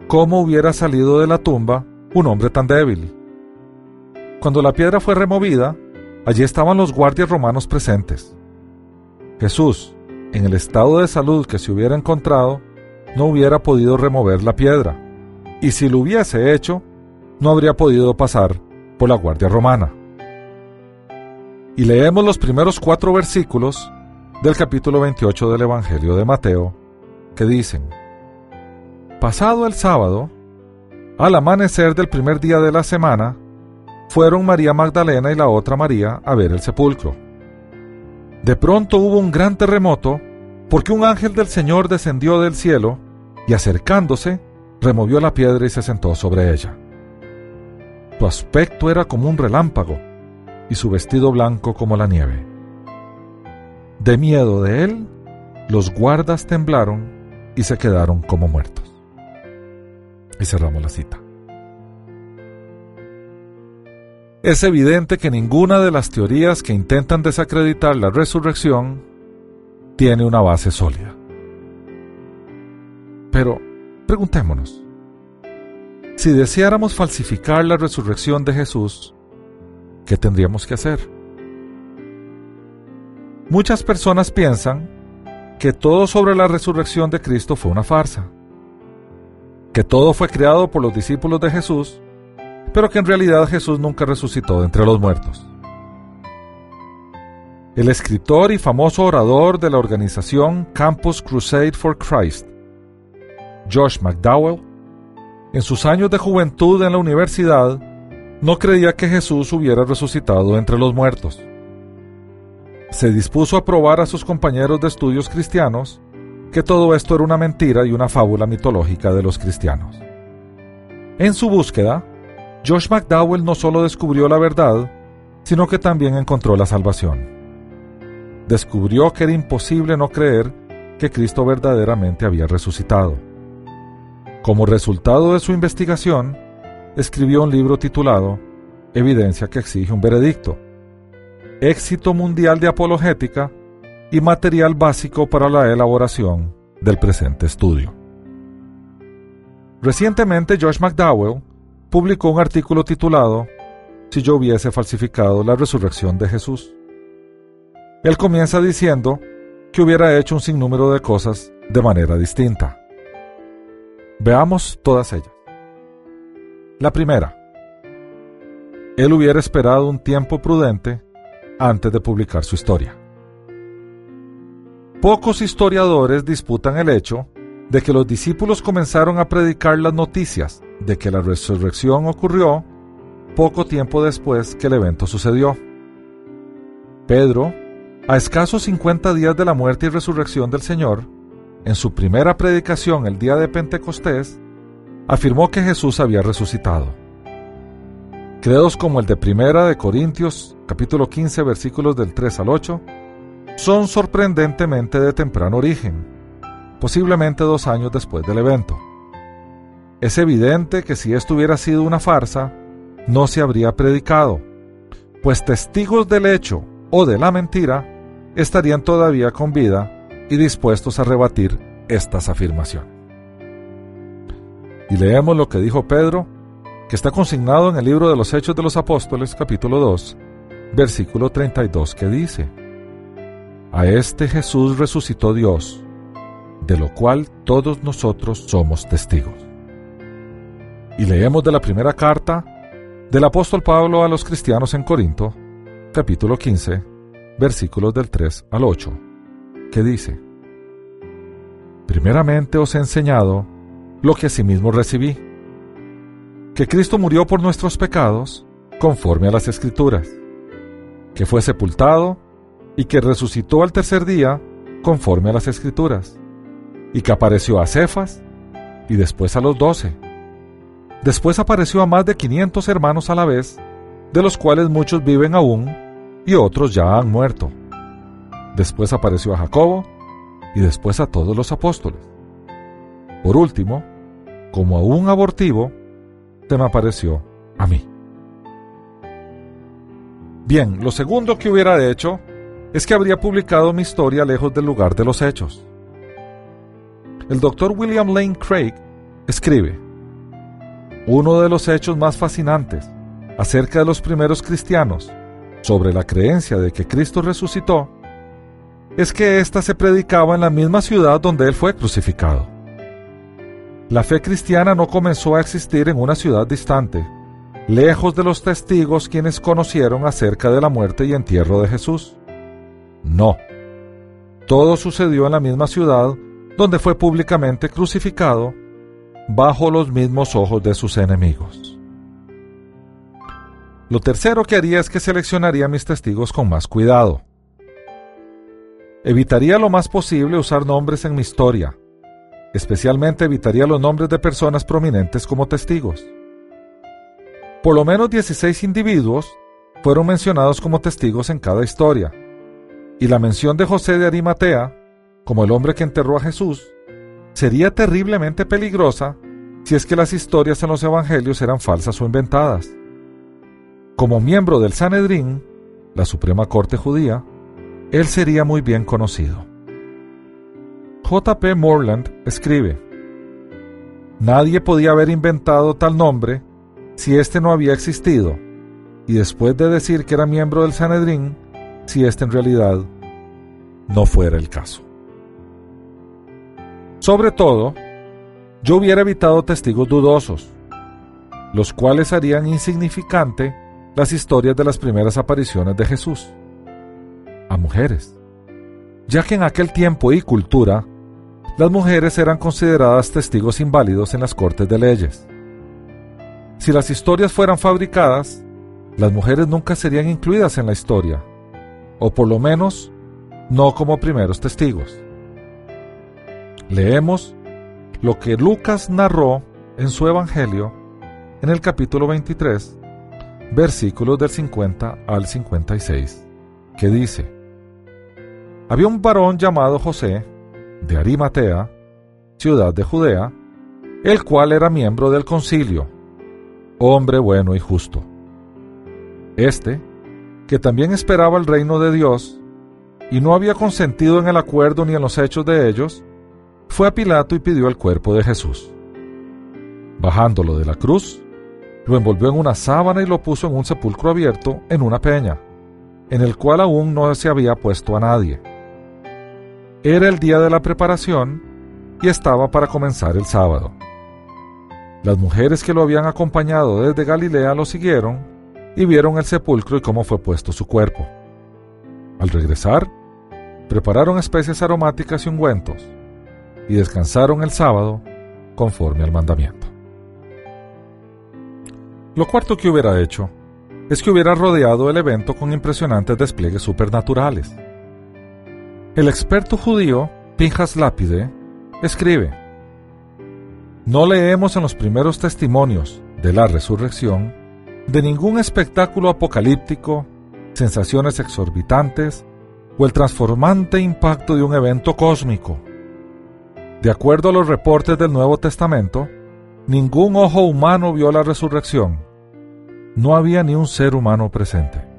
S2: ¿cómo hubiera salido de la tumba un hombre tan débil? Cuando la piedra fue removida, allí estaban los guardias romanos presentes. Jesús, en el estado de salud que se hubiera encontrado, no hubiera podido remover la piedra, y si lo hubiese hecho, no habría podido pasar por la guardia romana. Y leemos los primeros cuatro versículos del capítulo 28 del Evangelio de Mateo, que dicen, Pasado el sábado, al amanecer del primer día de la semana, fueron María Magdalena y la otra María a ver el sepulcro. De pronto hubo un gran terremoto, porque un ángel del Señor descendió del cielo y acercándose, removió la piedra y se sentó sobre ella. Su aspecto era como un relámpago y su vestido blanco como la nieve. De miedo de él, los guardas temblaron y se quedaron como muertos. Y cerramos la cita. Es evidente que ninguna de las teorías que intentan desacreditar la resurrección tiene una base sólida. Pero preguntémonos, si deseáramos falsificar la resurrección de Jesús, ¿qué tendríamos que hacer? Muchas personas piensan que todo sobre la resurrección de Cristo fue una farsa, que todo fue creado por los discípulos de Jesús, pero que en realidad Jesús nunca resucitó de entre los muertos. El escritor y famoso orador de la organización Campus Crusade for Christ, Josh McDowell, en sus años de juventud en la universidad, no creía que Jesús hubiera resucitado entre los muertos. Se dispuso a probar a sus compañeros de estudios cristianos que todo esto era una mentira y una fábula mitológica de los cristianos. En su búsqueda, Josh McDowell no solo descubrió la verdad, sino que también encontró la salvación. Descubrió que era imposible no creer que Cristo verdaderamente había resucitado. Como resultado de su investigación, escribió un libro titulado Evidencia que exige un veredicto, éxito mundial de apologética y material básico para la elaboración del presente estudio. Recientemente Josh McDowell publicó un artículo titulado Si yo hubiese falsificado la resurrección de Jesús. Él comienza diciendo que hubiera hecho un sinnúmero de cosas de manera distinta. Veamos todas ellas. La primera, él hubiera esperado un tiempo prudente antes de publicar su historia. Pocos historiadores disputan el hecho de que los discípulos comenzaron a predicar las noticias de que la resurrección ocurrió poco tiempo después que el evento sucedió. Pedro, a escasos 50 días de la muerte y resurrección del Señor, en su primera predicación el día de Pentecostés, afirmó que Jesús había resucitado. Credos como el de Primera de Corintios, capítulo 15, versículos del 3 al 8, son sorprendentemente de temprano origen, posiblemente dos años después del evento. Es evidente que si esto hubiera sido una farsa, no se habría predicado, pues testigos del hecho o de la mentira estarían todavía con vida y dispuestos a rebatir estas afirmaciones. Y leemos lo que dijo Pedro, que está consignado en el libro de los Hechos de los Apóstoles capítulo 2, versículo 32, que dice, A este Jesús resucitó Dios, de lo cual todos nosotros somos testigos. Y leemos de la primera carta del apóstol Pablo a los cristianos en Corinto, capítulo 15, versículos del 3 al 8, que dice, Primeramente os he enseñado lo que asimismo recibí, que Cristo murió por nuestros pecados, conforme a las Escrituras, que fue sepultado y que resucitó al tercer día, conforme a las Escrituras, y que apareció a Cefas y después a los doce. Después apareció a más de quinientos hermanos a la vez, de los cuales muchos viven aún y otros ya han muerto. Después apareció a Jacobo y después a todos los apóstoles. Por último, como a un abortivo, se me apareció a mí. Bien, lo segundo que hubiera hecho es que habría publicado mi historia lejos del lugar de los hechos. El doctor William Lane Craig escribe, uno de los hechos más fascinantes acerca de los primeros cristianos sobre la creencia de que Cristo resucitó es que ésta se predicaba en la misma ciudad donde él fue crucificado. La fe cristiana no comenzó a existir en una ciudad distante, lejos de los testigos quienes conocieron acerca de la muerte y entierro de Jesús. No. Todo sucedió en la misma ciudad donde fue públicamente crucificado bajo los mismos ojos de sus enemigos. Lo tercero que haría es que seleccionaría mis testigos con más cuidado. Evitaría lo más posible usar nombres en mi historia, Especialmente evitaría los nombres de personas prominentes como testigos. Por lo menos 16 individuos fueron mencionados como testigos en cada historia, y la mención de José de Arimatea, como el hombre que enterró a Jesús, sería terriblemente peligrosa si es que las historias en los evangelios eran falsas o inventadas. Como miembro del Sanedrín, la Suprema Corte Judía, él sería muy bien conocido. J.P. Morland escribe, Nadie podía haber inventado tal nombre si éste no había existido, y después de decir que era miembro del Sanedrín, si éste en realidad no fuera el caso. Sobre todo, yo hubiera evitado testigos dudosos, los cuales harían insignificante las historias de las primeras apariciones de Jesús a mujeres, ya que en aquel tiempo y cultura las mujeres eran consideradas testigos inválidos en las cortes de leyes. Si las historias fueran fabricadas, las mujeres nunca serían incluidas en la historia, o por lo menos no como primeros testigos. Leemos lo que Lucas narró en su Evangelio en el capítulo 23, versículos del 50 al 56, que dice, Había un varón llamado José, de Arimatea, ciudad de Judea, el cual era miembro del concilio, hombre bueno y justo. Este, que también esperaba el reino de Dios, y no había consentido en el acuerdo ni en los hechos de ellos, fue a Pilato y pidió el cuerpo de Jesús. Bajándolo de la cruz, lo envolvió en una sábana y lo puso en un sepulcro abierto en una peña, en el cual aún no se había puesto a nadie. Era el día de la preparación y estaba para comenzar el sábado. Las mujeres que lo habían acompañado desde Galilea lo siguieron y vieron el sepulcro y cómo fue puesto su cuerpo. Al regresar, prepararon especies aromáticas y ungüentos, y descansaron el sábado conforme al mandamiento. Lo cuarto que hubiera hecho es que hubiera rodeado el evento con impresionantes despliegues supernaturales. El experto judío Pinjas Lápide escribe, No leemos en los primeros testimonios de la resurrección de ningún espectáculo apocalíptico, sensaciones exorbitantes o el transformante impacto de un evento cósmico. De acuerdo a los reportes del Nuevo Testamento, ningún ojo humano vio la resurrección. No había ni un ser humano presente.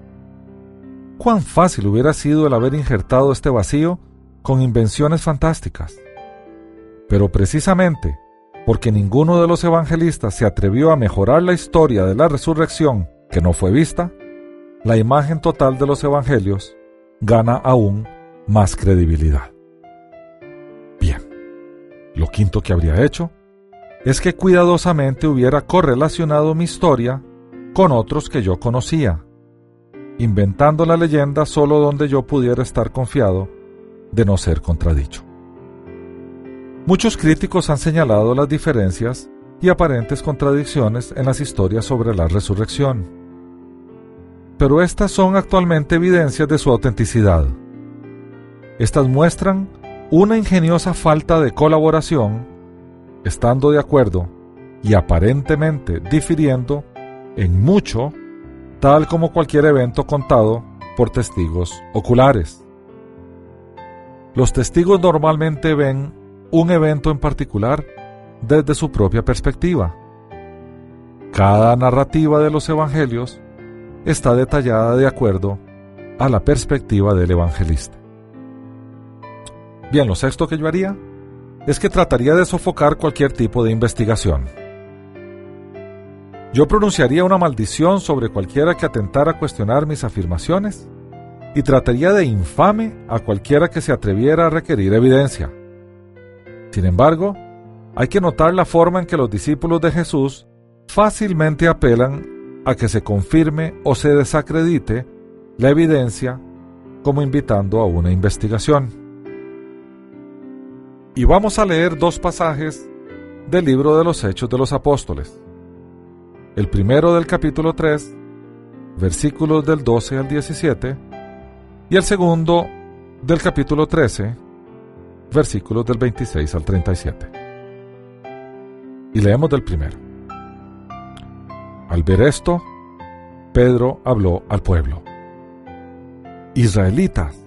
S2: Cuán fácil hubiera sido el haber injertado este vacío con invenciones fantásticas. Pero precisamente porque ninguno de los evangelistas se atrevió a mejorar la historia de la resurrección que no fue vista, la imagen total de los evangelios gana aún más credibilidad. Bien, lo quinto que habría hecho es que cuidadosamente hubiera correlacionado mi historia con otros que yo conocía, inventando la leyenda solo donde yo pudiera estar confiado de no ser contradicho. Muchos críticos han señalado las diferencias y aparentes contradicciones en las historias sobre la resurrección, pero estas son actualmente evidencias de su autenticidad. Estas muestran una ingeniosa falta de colaboración, estando de acuerdo y aparentemente difiriendo en mucho, tal como cualquier evento contado por testigos oculares. Los testigos normalmente ven un evento en particular desde su propia perspectiva. Cada narrativa de los evangelios está detallada de acuerdo a la perspectiva del evangelista. Bien, lo sexto que yo haría es que trataría de sofocar cualquier tipo de investigación. Yo pronunciaría una maldición sobre cualquiera que atentara a cuestionar mis afirmaciones y trataría de infame a cualquiera que se atreviera a requerir evidencia. Sin embargo, hay que notar la forma en que los discípulos de Jesús fácilmente apelan a que se confirme o se desacredite la evidencia como invitando a una investigación. Y vamos a leer dos pasajes del libro de los Hechos de los Apóstoles. El primero del capítulo 3, versículos del 12 al 17, y el segundo del capítulo 13, versículos del 26 al 37. Y leemos del primero. Al ver esto, Pedro habló al pueblo. Israelitas,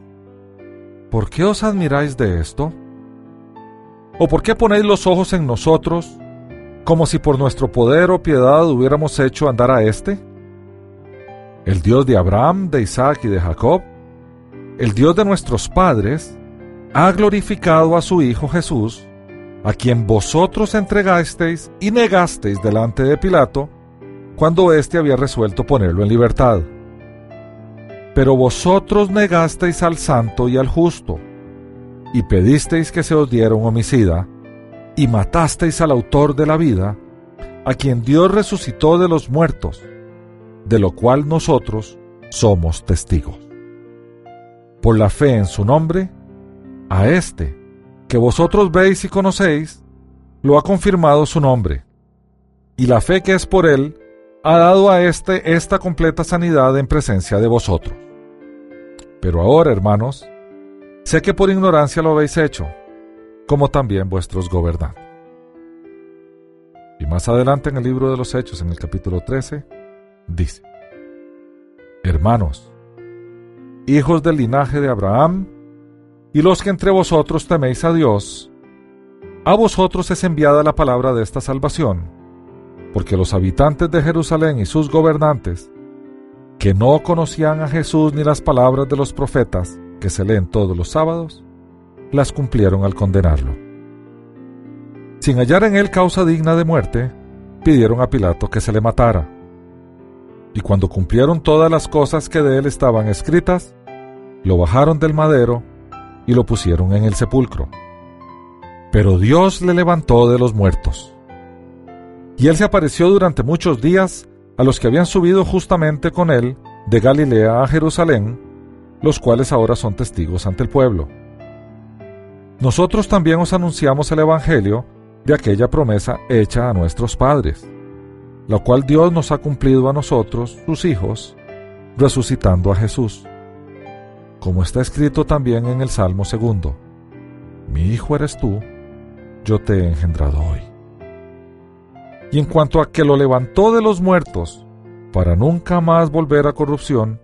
S2: ¿por qué os admiráis de esto? ¿O por qué ponéis los ojos en nosotros como si por nuestro poder o piedad hubiéramos hecho andar a éste? El Dios de Abraham, de Isaac y de Jacob, el Dios de nuestros padres, ha glorificado a su Hijo Jesús, a quien vosotros entregasteis y negasteis delante de Pilato, cuando éste había resuelto ponerlo en libertad. Pero vosotros negasteis al santo y al justo, y pedisteis que se os diera un homicida y matasteis al autor de la vida, a quien Dios resucitó de los muertos, de lo cual nosotros somos testigos. Por la fe en su nombre, a este, que vosotros veis y conocéis, lo ha confirmado su nombre, y la fe que es por él ha dado a éste esta completa sanidad en presencia de vosotros. Pero ahora, hermanos, sé que por ignorancia lo habéis hecho, como también vuestros gobernantes. Y más adelante en el libro de los Hechos, en el capítulo 13, dice, Hermanos, hijos del linaje de Abraham, y los que entre vosotros teméis a Dios, a vosotros es enviada la palabra de esta salvación porque los habitantes de Jerusalén y sus gobernantes, que no conocían a Jesús ni las palabras de los profetas que se leen todos los sábados, las cumplieron al condenarlo. Sin hallar en él causa digna de muerte, pidieron a Pilato que se le matara. Y cuando cumplieron todas las cosas que de él estaban escritas, lo bajaron del madero y lo pusieron en el sepulcro. Pero Dios le levantó de los muertos y él se apareció durante muchos días a los que habían subido justamente con él de Galilea a Jerusalén, los cuales ahora son testigos ante el pueblo. Nosotros también os anunciamos el Evangelio de aquella promesa hecha a nuestros padres, la cual Dios nos ha cumplido a nosotros, sus hijos, resucitando a Jesús. Como está escrito también en el Salmo segundo, Mi hijo eres tú, yo te he engendrado hoy. Y en cuanto a que lo levantó de los muertos, para nunca más volver a corrupción,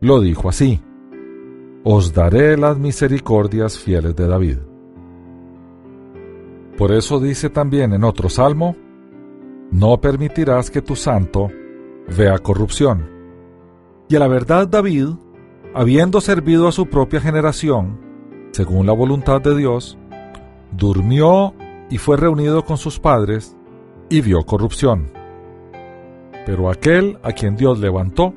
S2: lo dijo así, Os daré las misericordias fieles de David. Por eso dice también en otro salmo, No permitirás que tu santo vea corrupción. Y a la verdad David, habiendo servido a su propia generación, según la voluntad de Dios, durmió y fue reunido con sus padres, y vio corrupción. Pero aquel a quien Dios levantó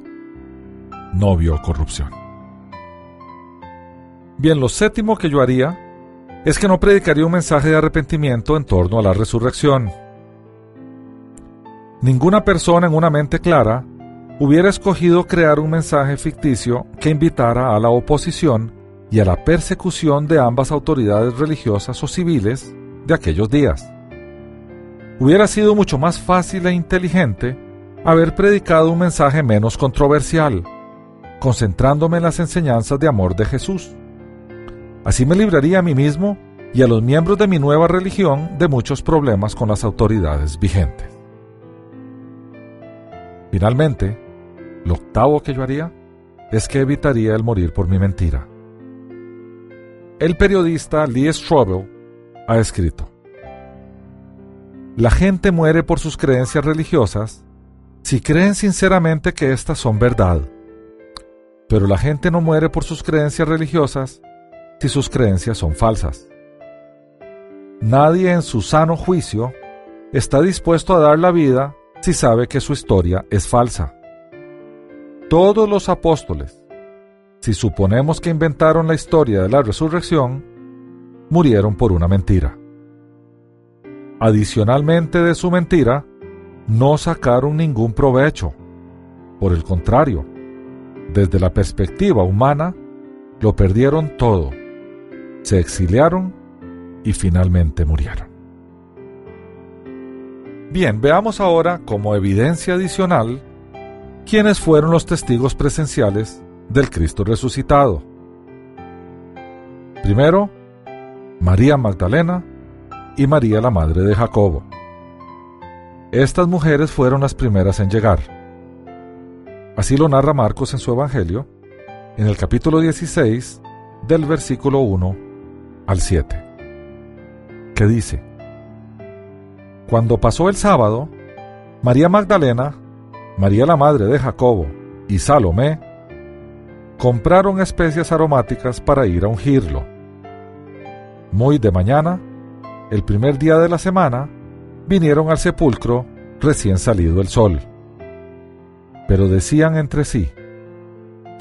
S2: no vio corrupción. Bien, lo séptimo que yo haría es que no predicaría un mensaje de arrepentimiento en torno a la resurrección. Ninguna persona en una mente clara hubiera escogido crear un mensaje ficticio que invitara a la oposición y a la persecución de ambas autoridades religiosas o civiles de aquellos días. Hubiera sido mucho más fácil e inteligente haber predicado un mensaje menos controversial, concentrándome en las enseñanzas de amor de Jesús. Así me libraría a mí mismo y a los miembros de mi nueva religión de muchos problemas con las autoridades vigentes. Finalmente, lo octavo que yo haría es que evitaría el morir por mi mentira. El periodista Lee Strobel ha escrito, la gente muere por sus creencias religiosas si creen sinceramente que éstas son verdad. Pero la gente no muere por sus creencias religiosas si sus creencias son falsas. Nadie en su sano juicio está dispuesto a dar la vida si sabe que su historia es falsa. Todos los apóstoles, si suponemos que inventaron la historia de la resurrección, murieron por una mentira. Adicionalmente de su mentira, no sacaron ningún provecho. Por el contrario, desde la perspectiva humana, lo perdieron todo, se exiliaron y finalmente murieron. Bien, veamos ahora como evidencia adicional quiénes fueron los testigos presenciales del Cristo resucitado. Primero, María Magdalena, y María la madre de Jacobo. Estas mujeres fueron las primeras en llegar. Así lo narra Marcos en su Evangelio, en el capítulo 16, del versículo 1 al 7, que dice, Cuando pasó el sábado, María Magdalena, María la madre de Jacobo y Salomé compraron especias aromáticas para ir a ungirlo. Muy de mañana, el primer día de la semana, vinieron al sepulcro recién salido el sol. Pero decían entre sí,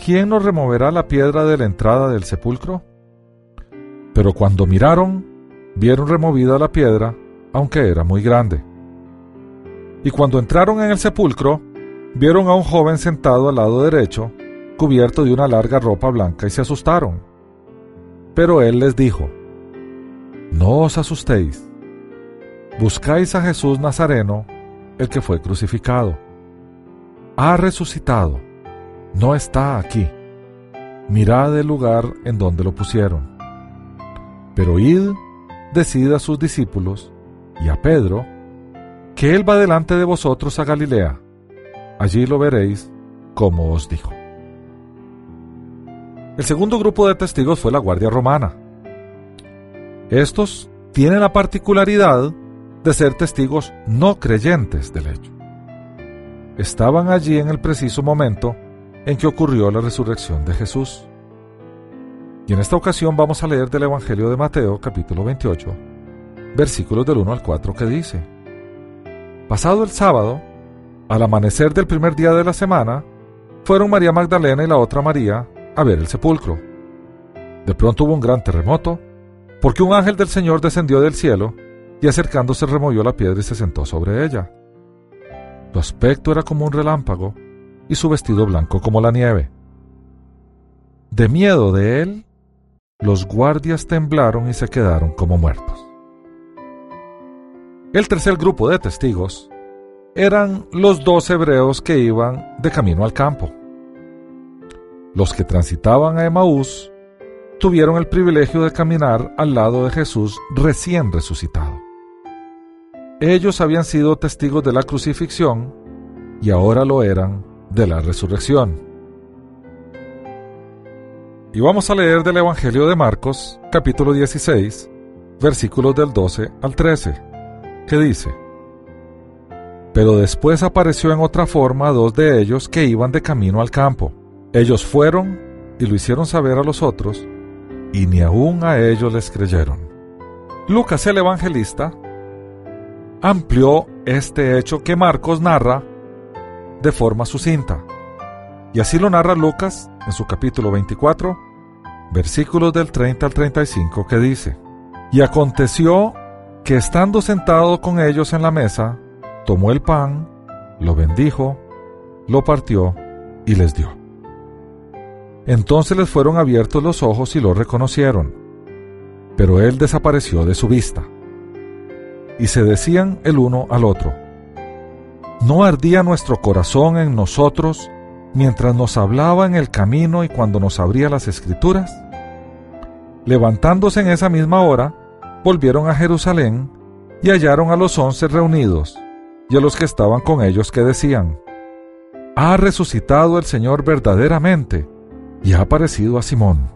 S2: ¿quién nos removerá la piedra de la entrada del sepulcro? Pero cuando miraron, vieron removida la piedra, aunque era muy grande. Y cuando entraron en el sepulcro, vieron a un joven sentado al lado derecho, cubierto de una larga ropa blanca, y se asustaron. Pero él les dijo, No os asustéis, buscáis a Jesús Nazareno, el que fue crucificado. Ha resucitado, no está aquí. Mirad el lugar en donde lo pusieron. Pero id, decid a sus discípulos y a Pedro, que él va delante de vosotros a Galilea. Allí lo veréis, como os dijo. El segundo grupo de testigos fue la Guardia Romana. Estos tienen la particularidad de ser testigos no creyentes del hecho. Estaban allí en el preciso momento en que ocurrió la resurrección de Jesús. Y en esta ocasión vamos a leer del Evangelio de Mateo capítulo 28, versículos del 1 al 4 que dice, Pasado el sábado, al amanecer del primer día de la semana, fueron María Magdalena y la otra María a ver el sepulcro. De pronto hubo un gran terremoto, porque un ángel del Señor descendió del cielo y acercándose removió la piedra y se sentó sobre ella. Su aspecto era como un relámpago y su vestido blanco como la nieve. De miedo de él, los guardias temblaron y se quedaron como muertos. El tercer grupo de testigos eran los dos hebreos que iban de camino al campo. Los que transitaban a Emaús tuvieron el privilegio de caminar al lado de Jesús recién resucitado. Ellos habían sido testigos de la crucifixión y ahora lo eran de la resurrección. Y vamos a leer del Evangelio de Marcos, capítulo 16, versículos del 12 al 13, que dice, Pero después apareció en otra forma dos de ellos que iban de camino al campo. Ellos fueron y lo hicieron saber a los otros, y ni aun a ellos les creyeron. Lucas el evangelista amplió este hecho que Marcos narra de forma sucinta. Y así lo narra Lucas en su capítulo 24, versículos del 30 al 35, que dice, Y aconteció que estando sentado con ellos en la mesa, tomó el pan, lo bendijo, lo partió y les dio. Entonces les fueron abiertos los ojos y lo reconocieron, pero él desapareció de su vista y se decían el uno al otro, ¿no ardía nuestro corazón en nosotros mientras nos hablaba en el camino y cuando nos abría las escrituras? Levantándose en esa misma hora, volvieron a Jerusalén y hallaron a los once reunidos y a los que estaban con ellos que decían, Ha resucitado el Señor verdaderamente y ha aparecido a Simón.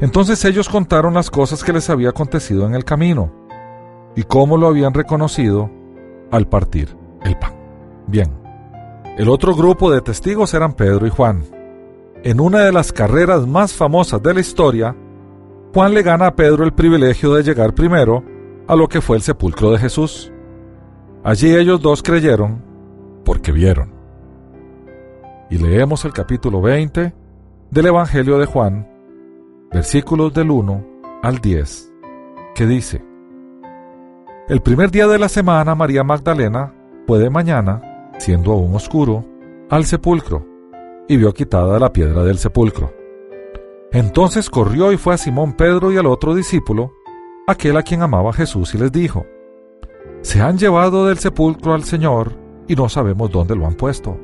S2: Entonces ellos contaron las cosas que les había acontecido en el camino y cómo lo habían reconocido al partir el pan. Bien, el otro grupo de testigos eran Pedro y Juan. En una de las carreras más famosas de la historia, Juan le gana a Pedro el privilegio de llegar primero a lo que fue el sepulcro de Jesús. Allí ellos dos creyeron porque vieron. Y leemos el capítulo 20 del Evangelio de Juan, versículos del 1 al 10, que dice, el primer día de la semana María Magdalena fue de mañana, siendo aún oscuro, al sepulcro, y vio quitada la piedra del sepulcro. Entonces corrió y fue a Simón Pedro y al otro discípulo, aquel a quien amaba Jesús, y les dijo, Se han llevado del sepulcro al Señor, y no sabemos dónde lo han puesto.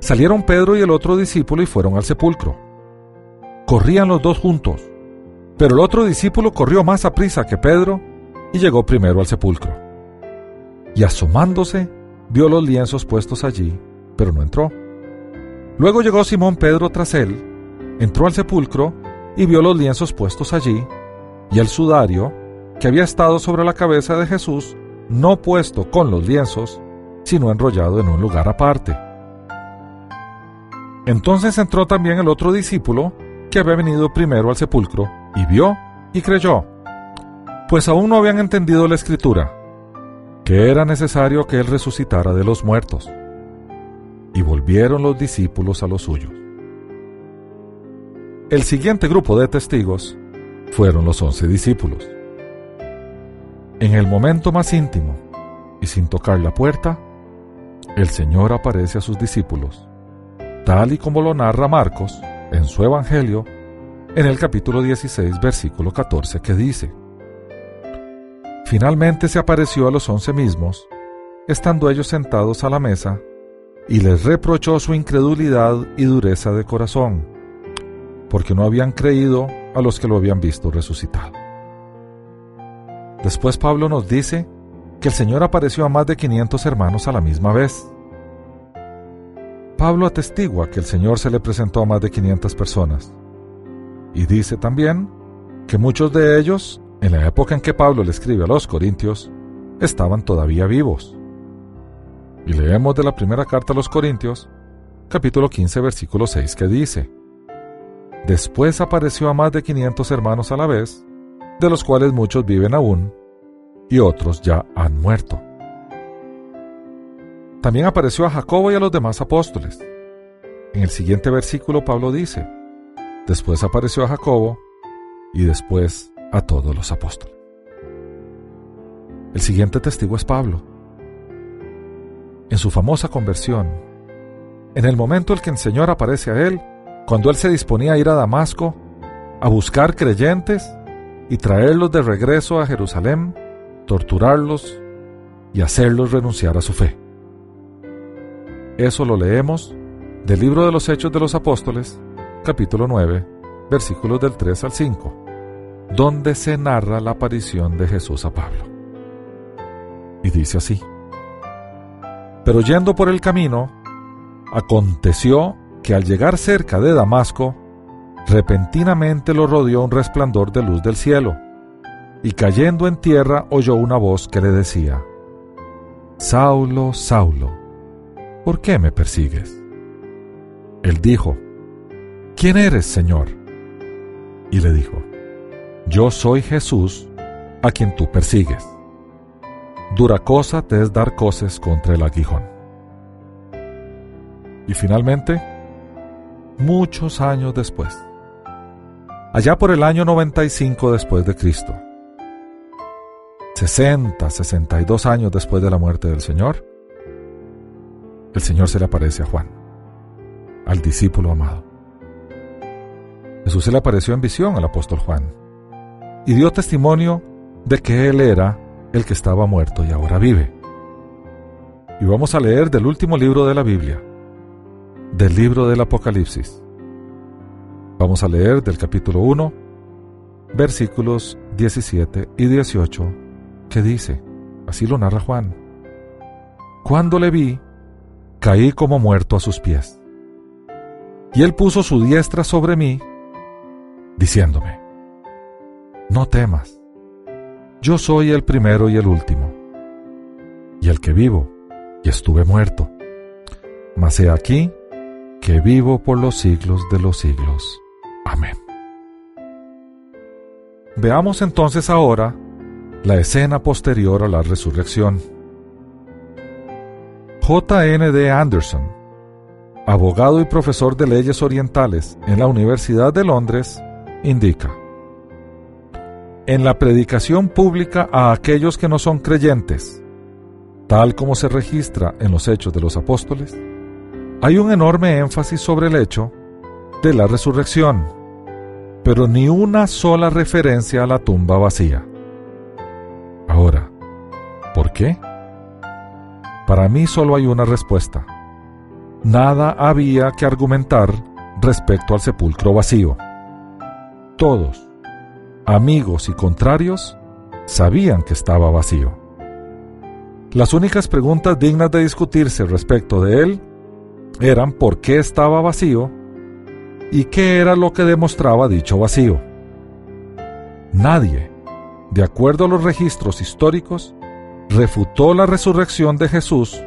S2: Salieron Pedro y el otro discípulo y fueron al sepulcro. Corrían los dos juntos, pero el otro discípulo corrió más a prisa que Pedro y llegó primero al sepulcro. Y asomándose, vio los lienzos puestos allí, pero no entró. Luego llegó Simón Pedro tras él, entró al sepulcro y vio los lienzos puestos allí, y el sudario, que había estado sobre la cabeza de Jesús, no puesto con los lienzos, sino enrollado en un lugar aparte. Entonces entró también el otro discípulo, que había venido primero al sepulcro, y vio y creyó pues aún no habían entendido la escritura, que era necesario que Él resucitara de los muertos. Y volvieron los discípulos a los suyos. El siguiente grupo de testigos fueron los once discípulos. En el momento más íntimo y sin tocar la puerta, el Señor aparece a sus discípulos, tal y como lo narra Marcos en su Evangelio en el capítulo 16, versículo 14, que dice, Finalmente se apareció a los once mismos, estando ellos sentados a la mesa, y les reprochó su incredulidad y dureza de corazón, porque no habían creído a los que lo habían visto resucitado. Después Pablo nos dice que el Señor apareció a más de 500 hermanos a la misma vez. Pablo atestigua que el Señor se le presentó a más de 500 personas. Y dice también que muchos de ellos en la época en que Pablo le escribe a los Corintios, estaban todavía vivos. Y leemos de la primera carta a los Corintios, capítulo 15, versículo 6, que dice, Después apareció a más de 500 hermanos a la vez, de los cuales muchos viven aún, y otros ya han muerto. También apareció a Jacobo y a los demás apóstoles. En el siguiente versículo Pablo dice, Después apareció a Jacobo, y después a todos los apóstoles. El siguiente testigo es Pablo. En su famosa conversión, en el momento en que el Señor aparece a él, cuando él se disponía a ir a Damasco, a buscar creyentes y traerlos de regreso a Jerusalén, torturarlos y hacerlos renunciar a su fe. Eso lo leemos del libro de los Hechos de los Apóstoles, capítulo 9, versículos del 3 al 5 donde se narra la aparición de Jesús a Pablo. Y dice así, Pero yendo por el camino, aconteció que al llegar cerca de Damasco, repentinamente lo rodeó un resplandor de luz del cielo, y cayendo en tierra oyó una voz que le decía, Saulo, Saulo, ¿por qué me persigues? Él dijo, ¿quién eres, Señor? Y le dijo, yo soy Jesús, a quien tú persigues. Dura cosa te es dar cosas contra el aguijón. Y finalmente, muchos años después, allá por el año 95 después de Cristo, 60, 62 años después de la muerte del Señor, el Señor se le aparece a Juan, al discípulo amado. Jesús se le apareció en visión al apóstol Juan y dio testimonio de que Él era el que estaba muerto y ahora vive. Y vamos a leer del último libro de la Biblia, del libro del Apocalipsis. Vamos a leer del capítulo 1, versículos 17 y 18, que dice, así lo narra Juan, Cuando le vi, caí como muerto a sus pies. Y él puso su diestra sobre mí, diciéndome, no temas. Yo soy el primero y el último, y el que vivo, y estuve muerto. Mas he aquí que vivo por los siglos de los siglos. Amén. Veamos entonces ahora la escena posterior a la resurrección. J.N.D. Anderson, abogado y profesor de leyes orientales en la Universidad de Londres, indica, en la predicación pública a aquellos que no son creyentes, tal como se registra en los Hechos de los Apóstoles, hay un enorme énfasis sobre el hecho de la resurrección, pero ni una sola referencia a la tumba vacía. Ahora, ¿por qué? Para mí solo hay una respuesta. Nada había que argumentar respecto al sepulcro vacío. Todos, amigos y contrarios, sabían que estaba vacío. Las únicas preguntas dignas de discutirse respecto de él eran por qué estaba vacío y qué era lo que demostraba dicho vacío. Nadie, de acuerdo a los registros históricos, refutó la resurrección de Jesús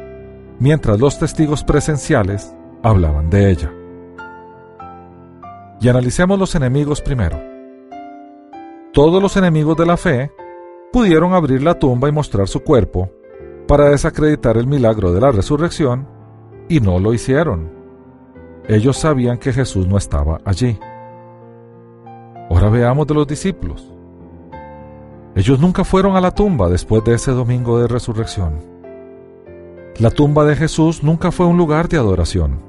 S2: mientras los testigos presenciales hablaban de ella. Y analicemos los enemigos primero todos los enemigos de la fe pudieron abrir la tumba y mostrar su cuerpo para desacreditar el milagro de la resurrección, y no lo hicieron. Ellos sabían que Jesús no estaba allí. Ahora veamos de los discípulos. Ellos nunca fueron a la tumba después de ese domingo de resurrección. La tumba de Jesús nunca fue un lugar de adoración.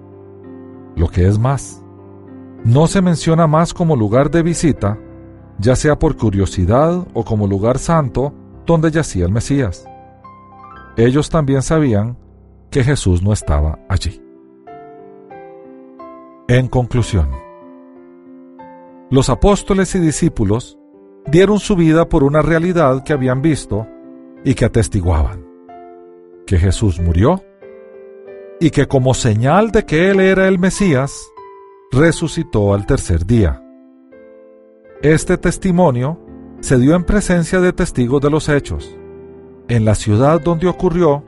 S2: Lo que es más, no se menciona más como lugar de visita, ya sea por curiosidad o como lugar santo donde yacía el Mesías. Ellos también sabían que Jesús no estaba allí. En conclusión, los apóstoles y discípulos dieron su vida por una realidad que habían visto y que atestiguaban, que Jesús murió y que como señal de que Él era el Mesías, resucitó al tercer día. Este testimonio se dio en presencia de testigos de los hechos, en la ciudad donde ocurrió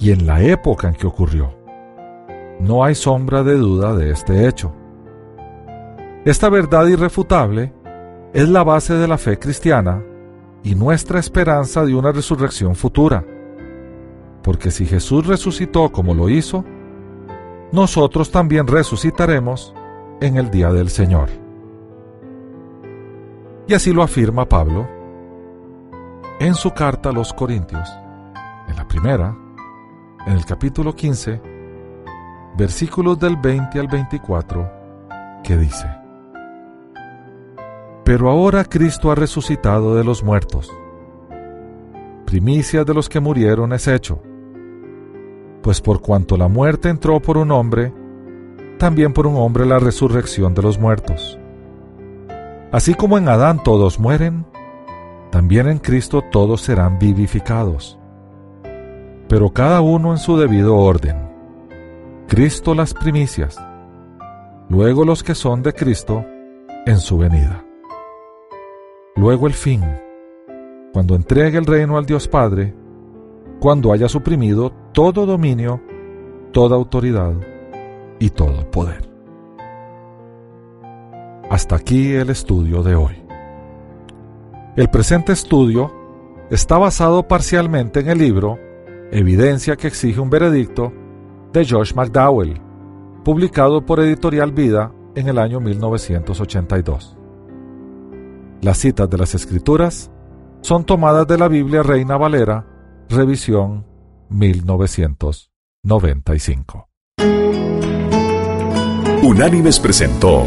S2: y en la época en que ocurrió. No hay sombra de duda de este hecho. Esta verdad irrefutable es la base de la fe cristiana y nuestra esperanza de una resurrección futura. Porque si Jesús resucitó como lo hizo, nosotros también resucitaremos en el día del Señor. Y así lo afirma Pablo en su carta a los Corintios, en la primera, en el capítulo 15, versículos del 20 al 24, que dice, pero ahora Cristo ha resucitado de los muertos. Primicia de los que murieron es hecho. Pues por cuanto la muerte entró por un hombre, también por un hombre la resurrección de los muertos. Así como en Adán todos mueren, también en Cristo todos serán vivificados. Pero cada uno en su debido orden. Cristo las primicias, luego los que son de Cristo en su venida. Luego el fin, cuando entregue el reino al Dios Padre, cuando haya suprimido todo dominio, toda autoridad y todo poder. Hasta aquí el estudio de hoy. El presente estudio está basado parcialmente en el libro Evidencia que exige un veredicto de Josh McDowell, publicado por Editorial Vida en el año 1982. Las citas de las Escrituras son tomadas de la Biblia Reina Valera, revisión 1995.
S1: Unánimes presentó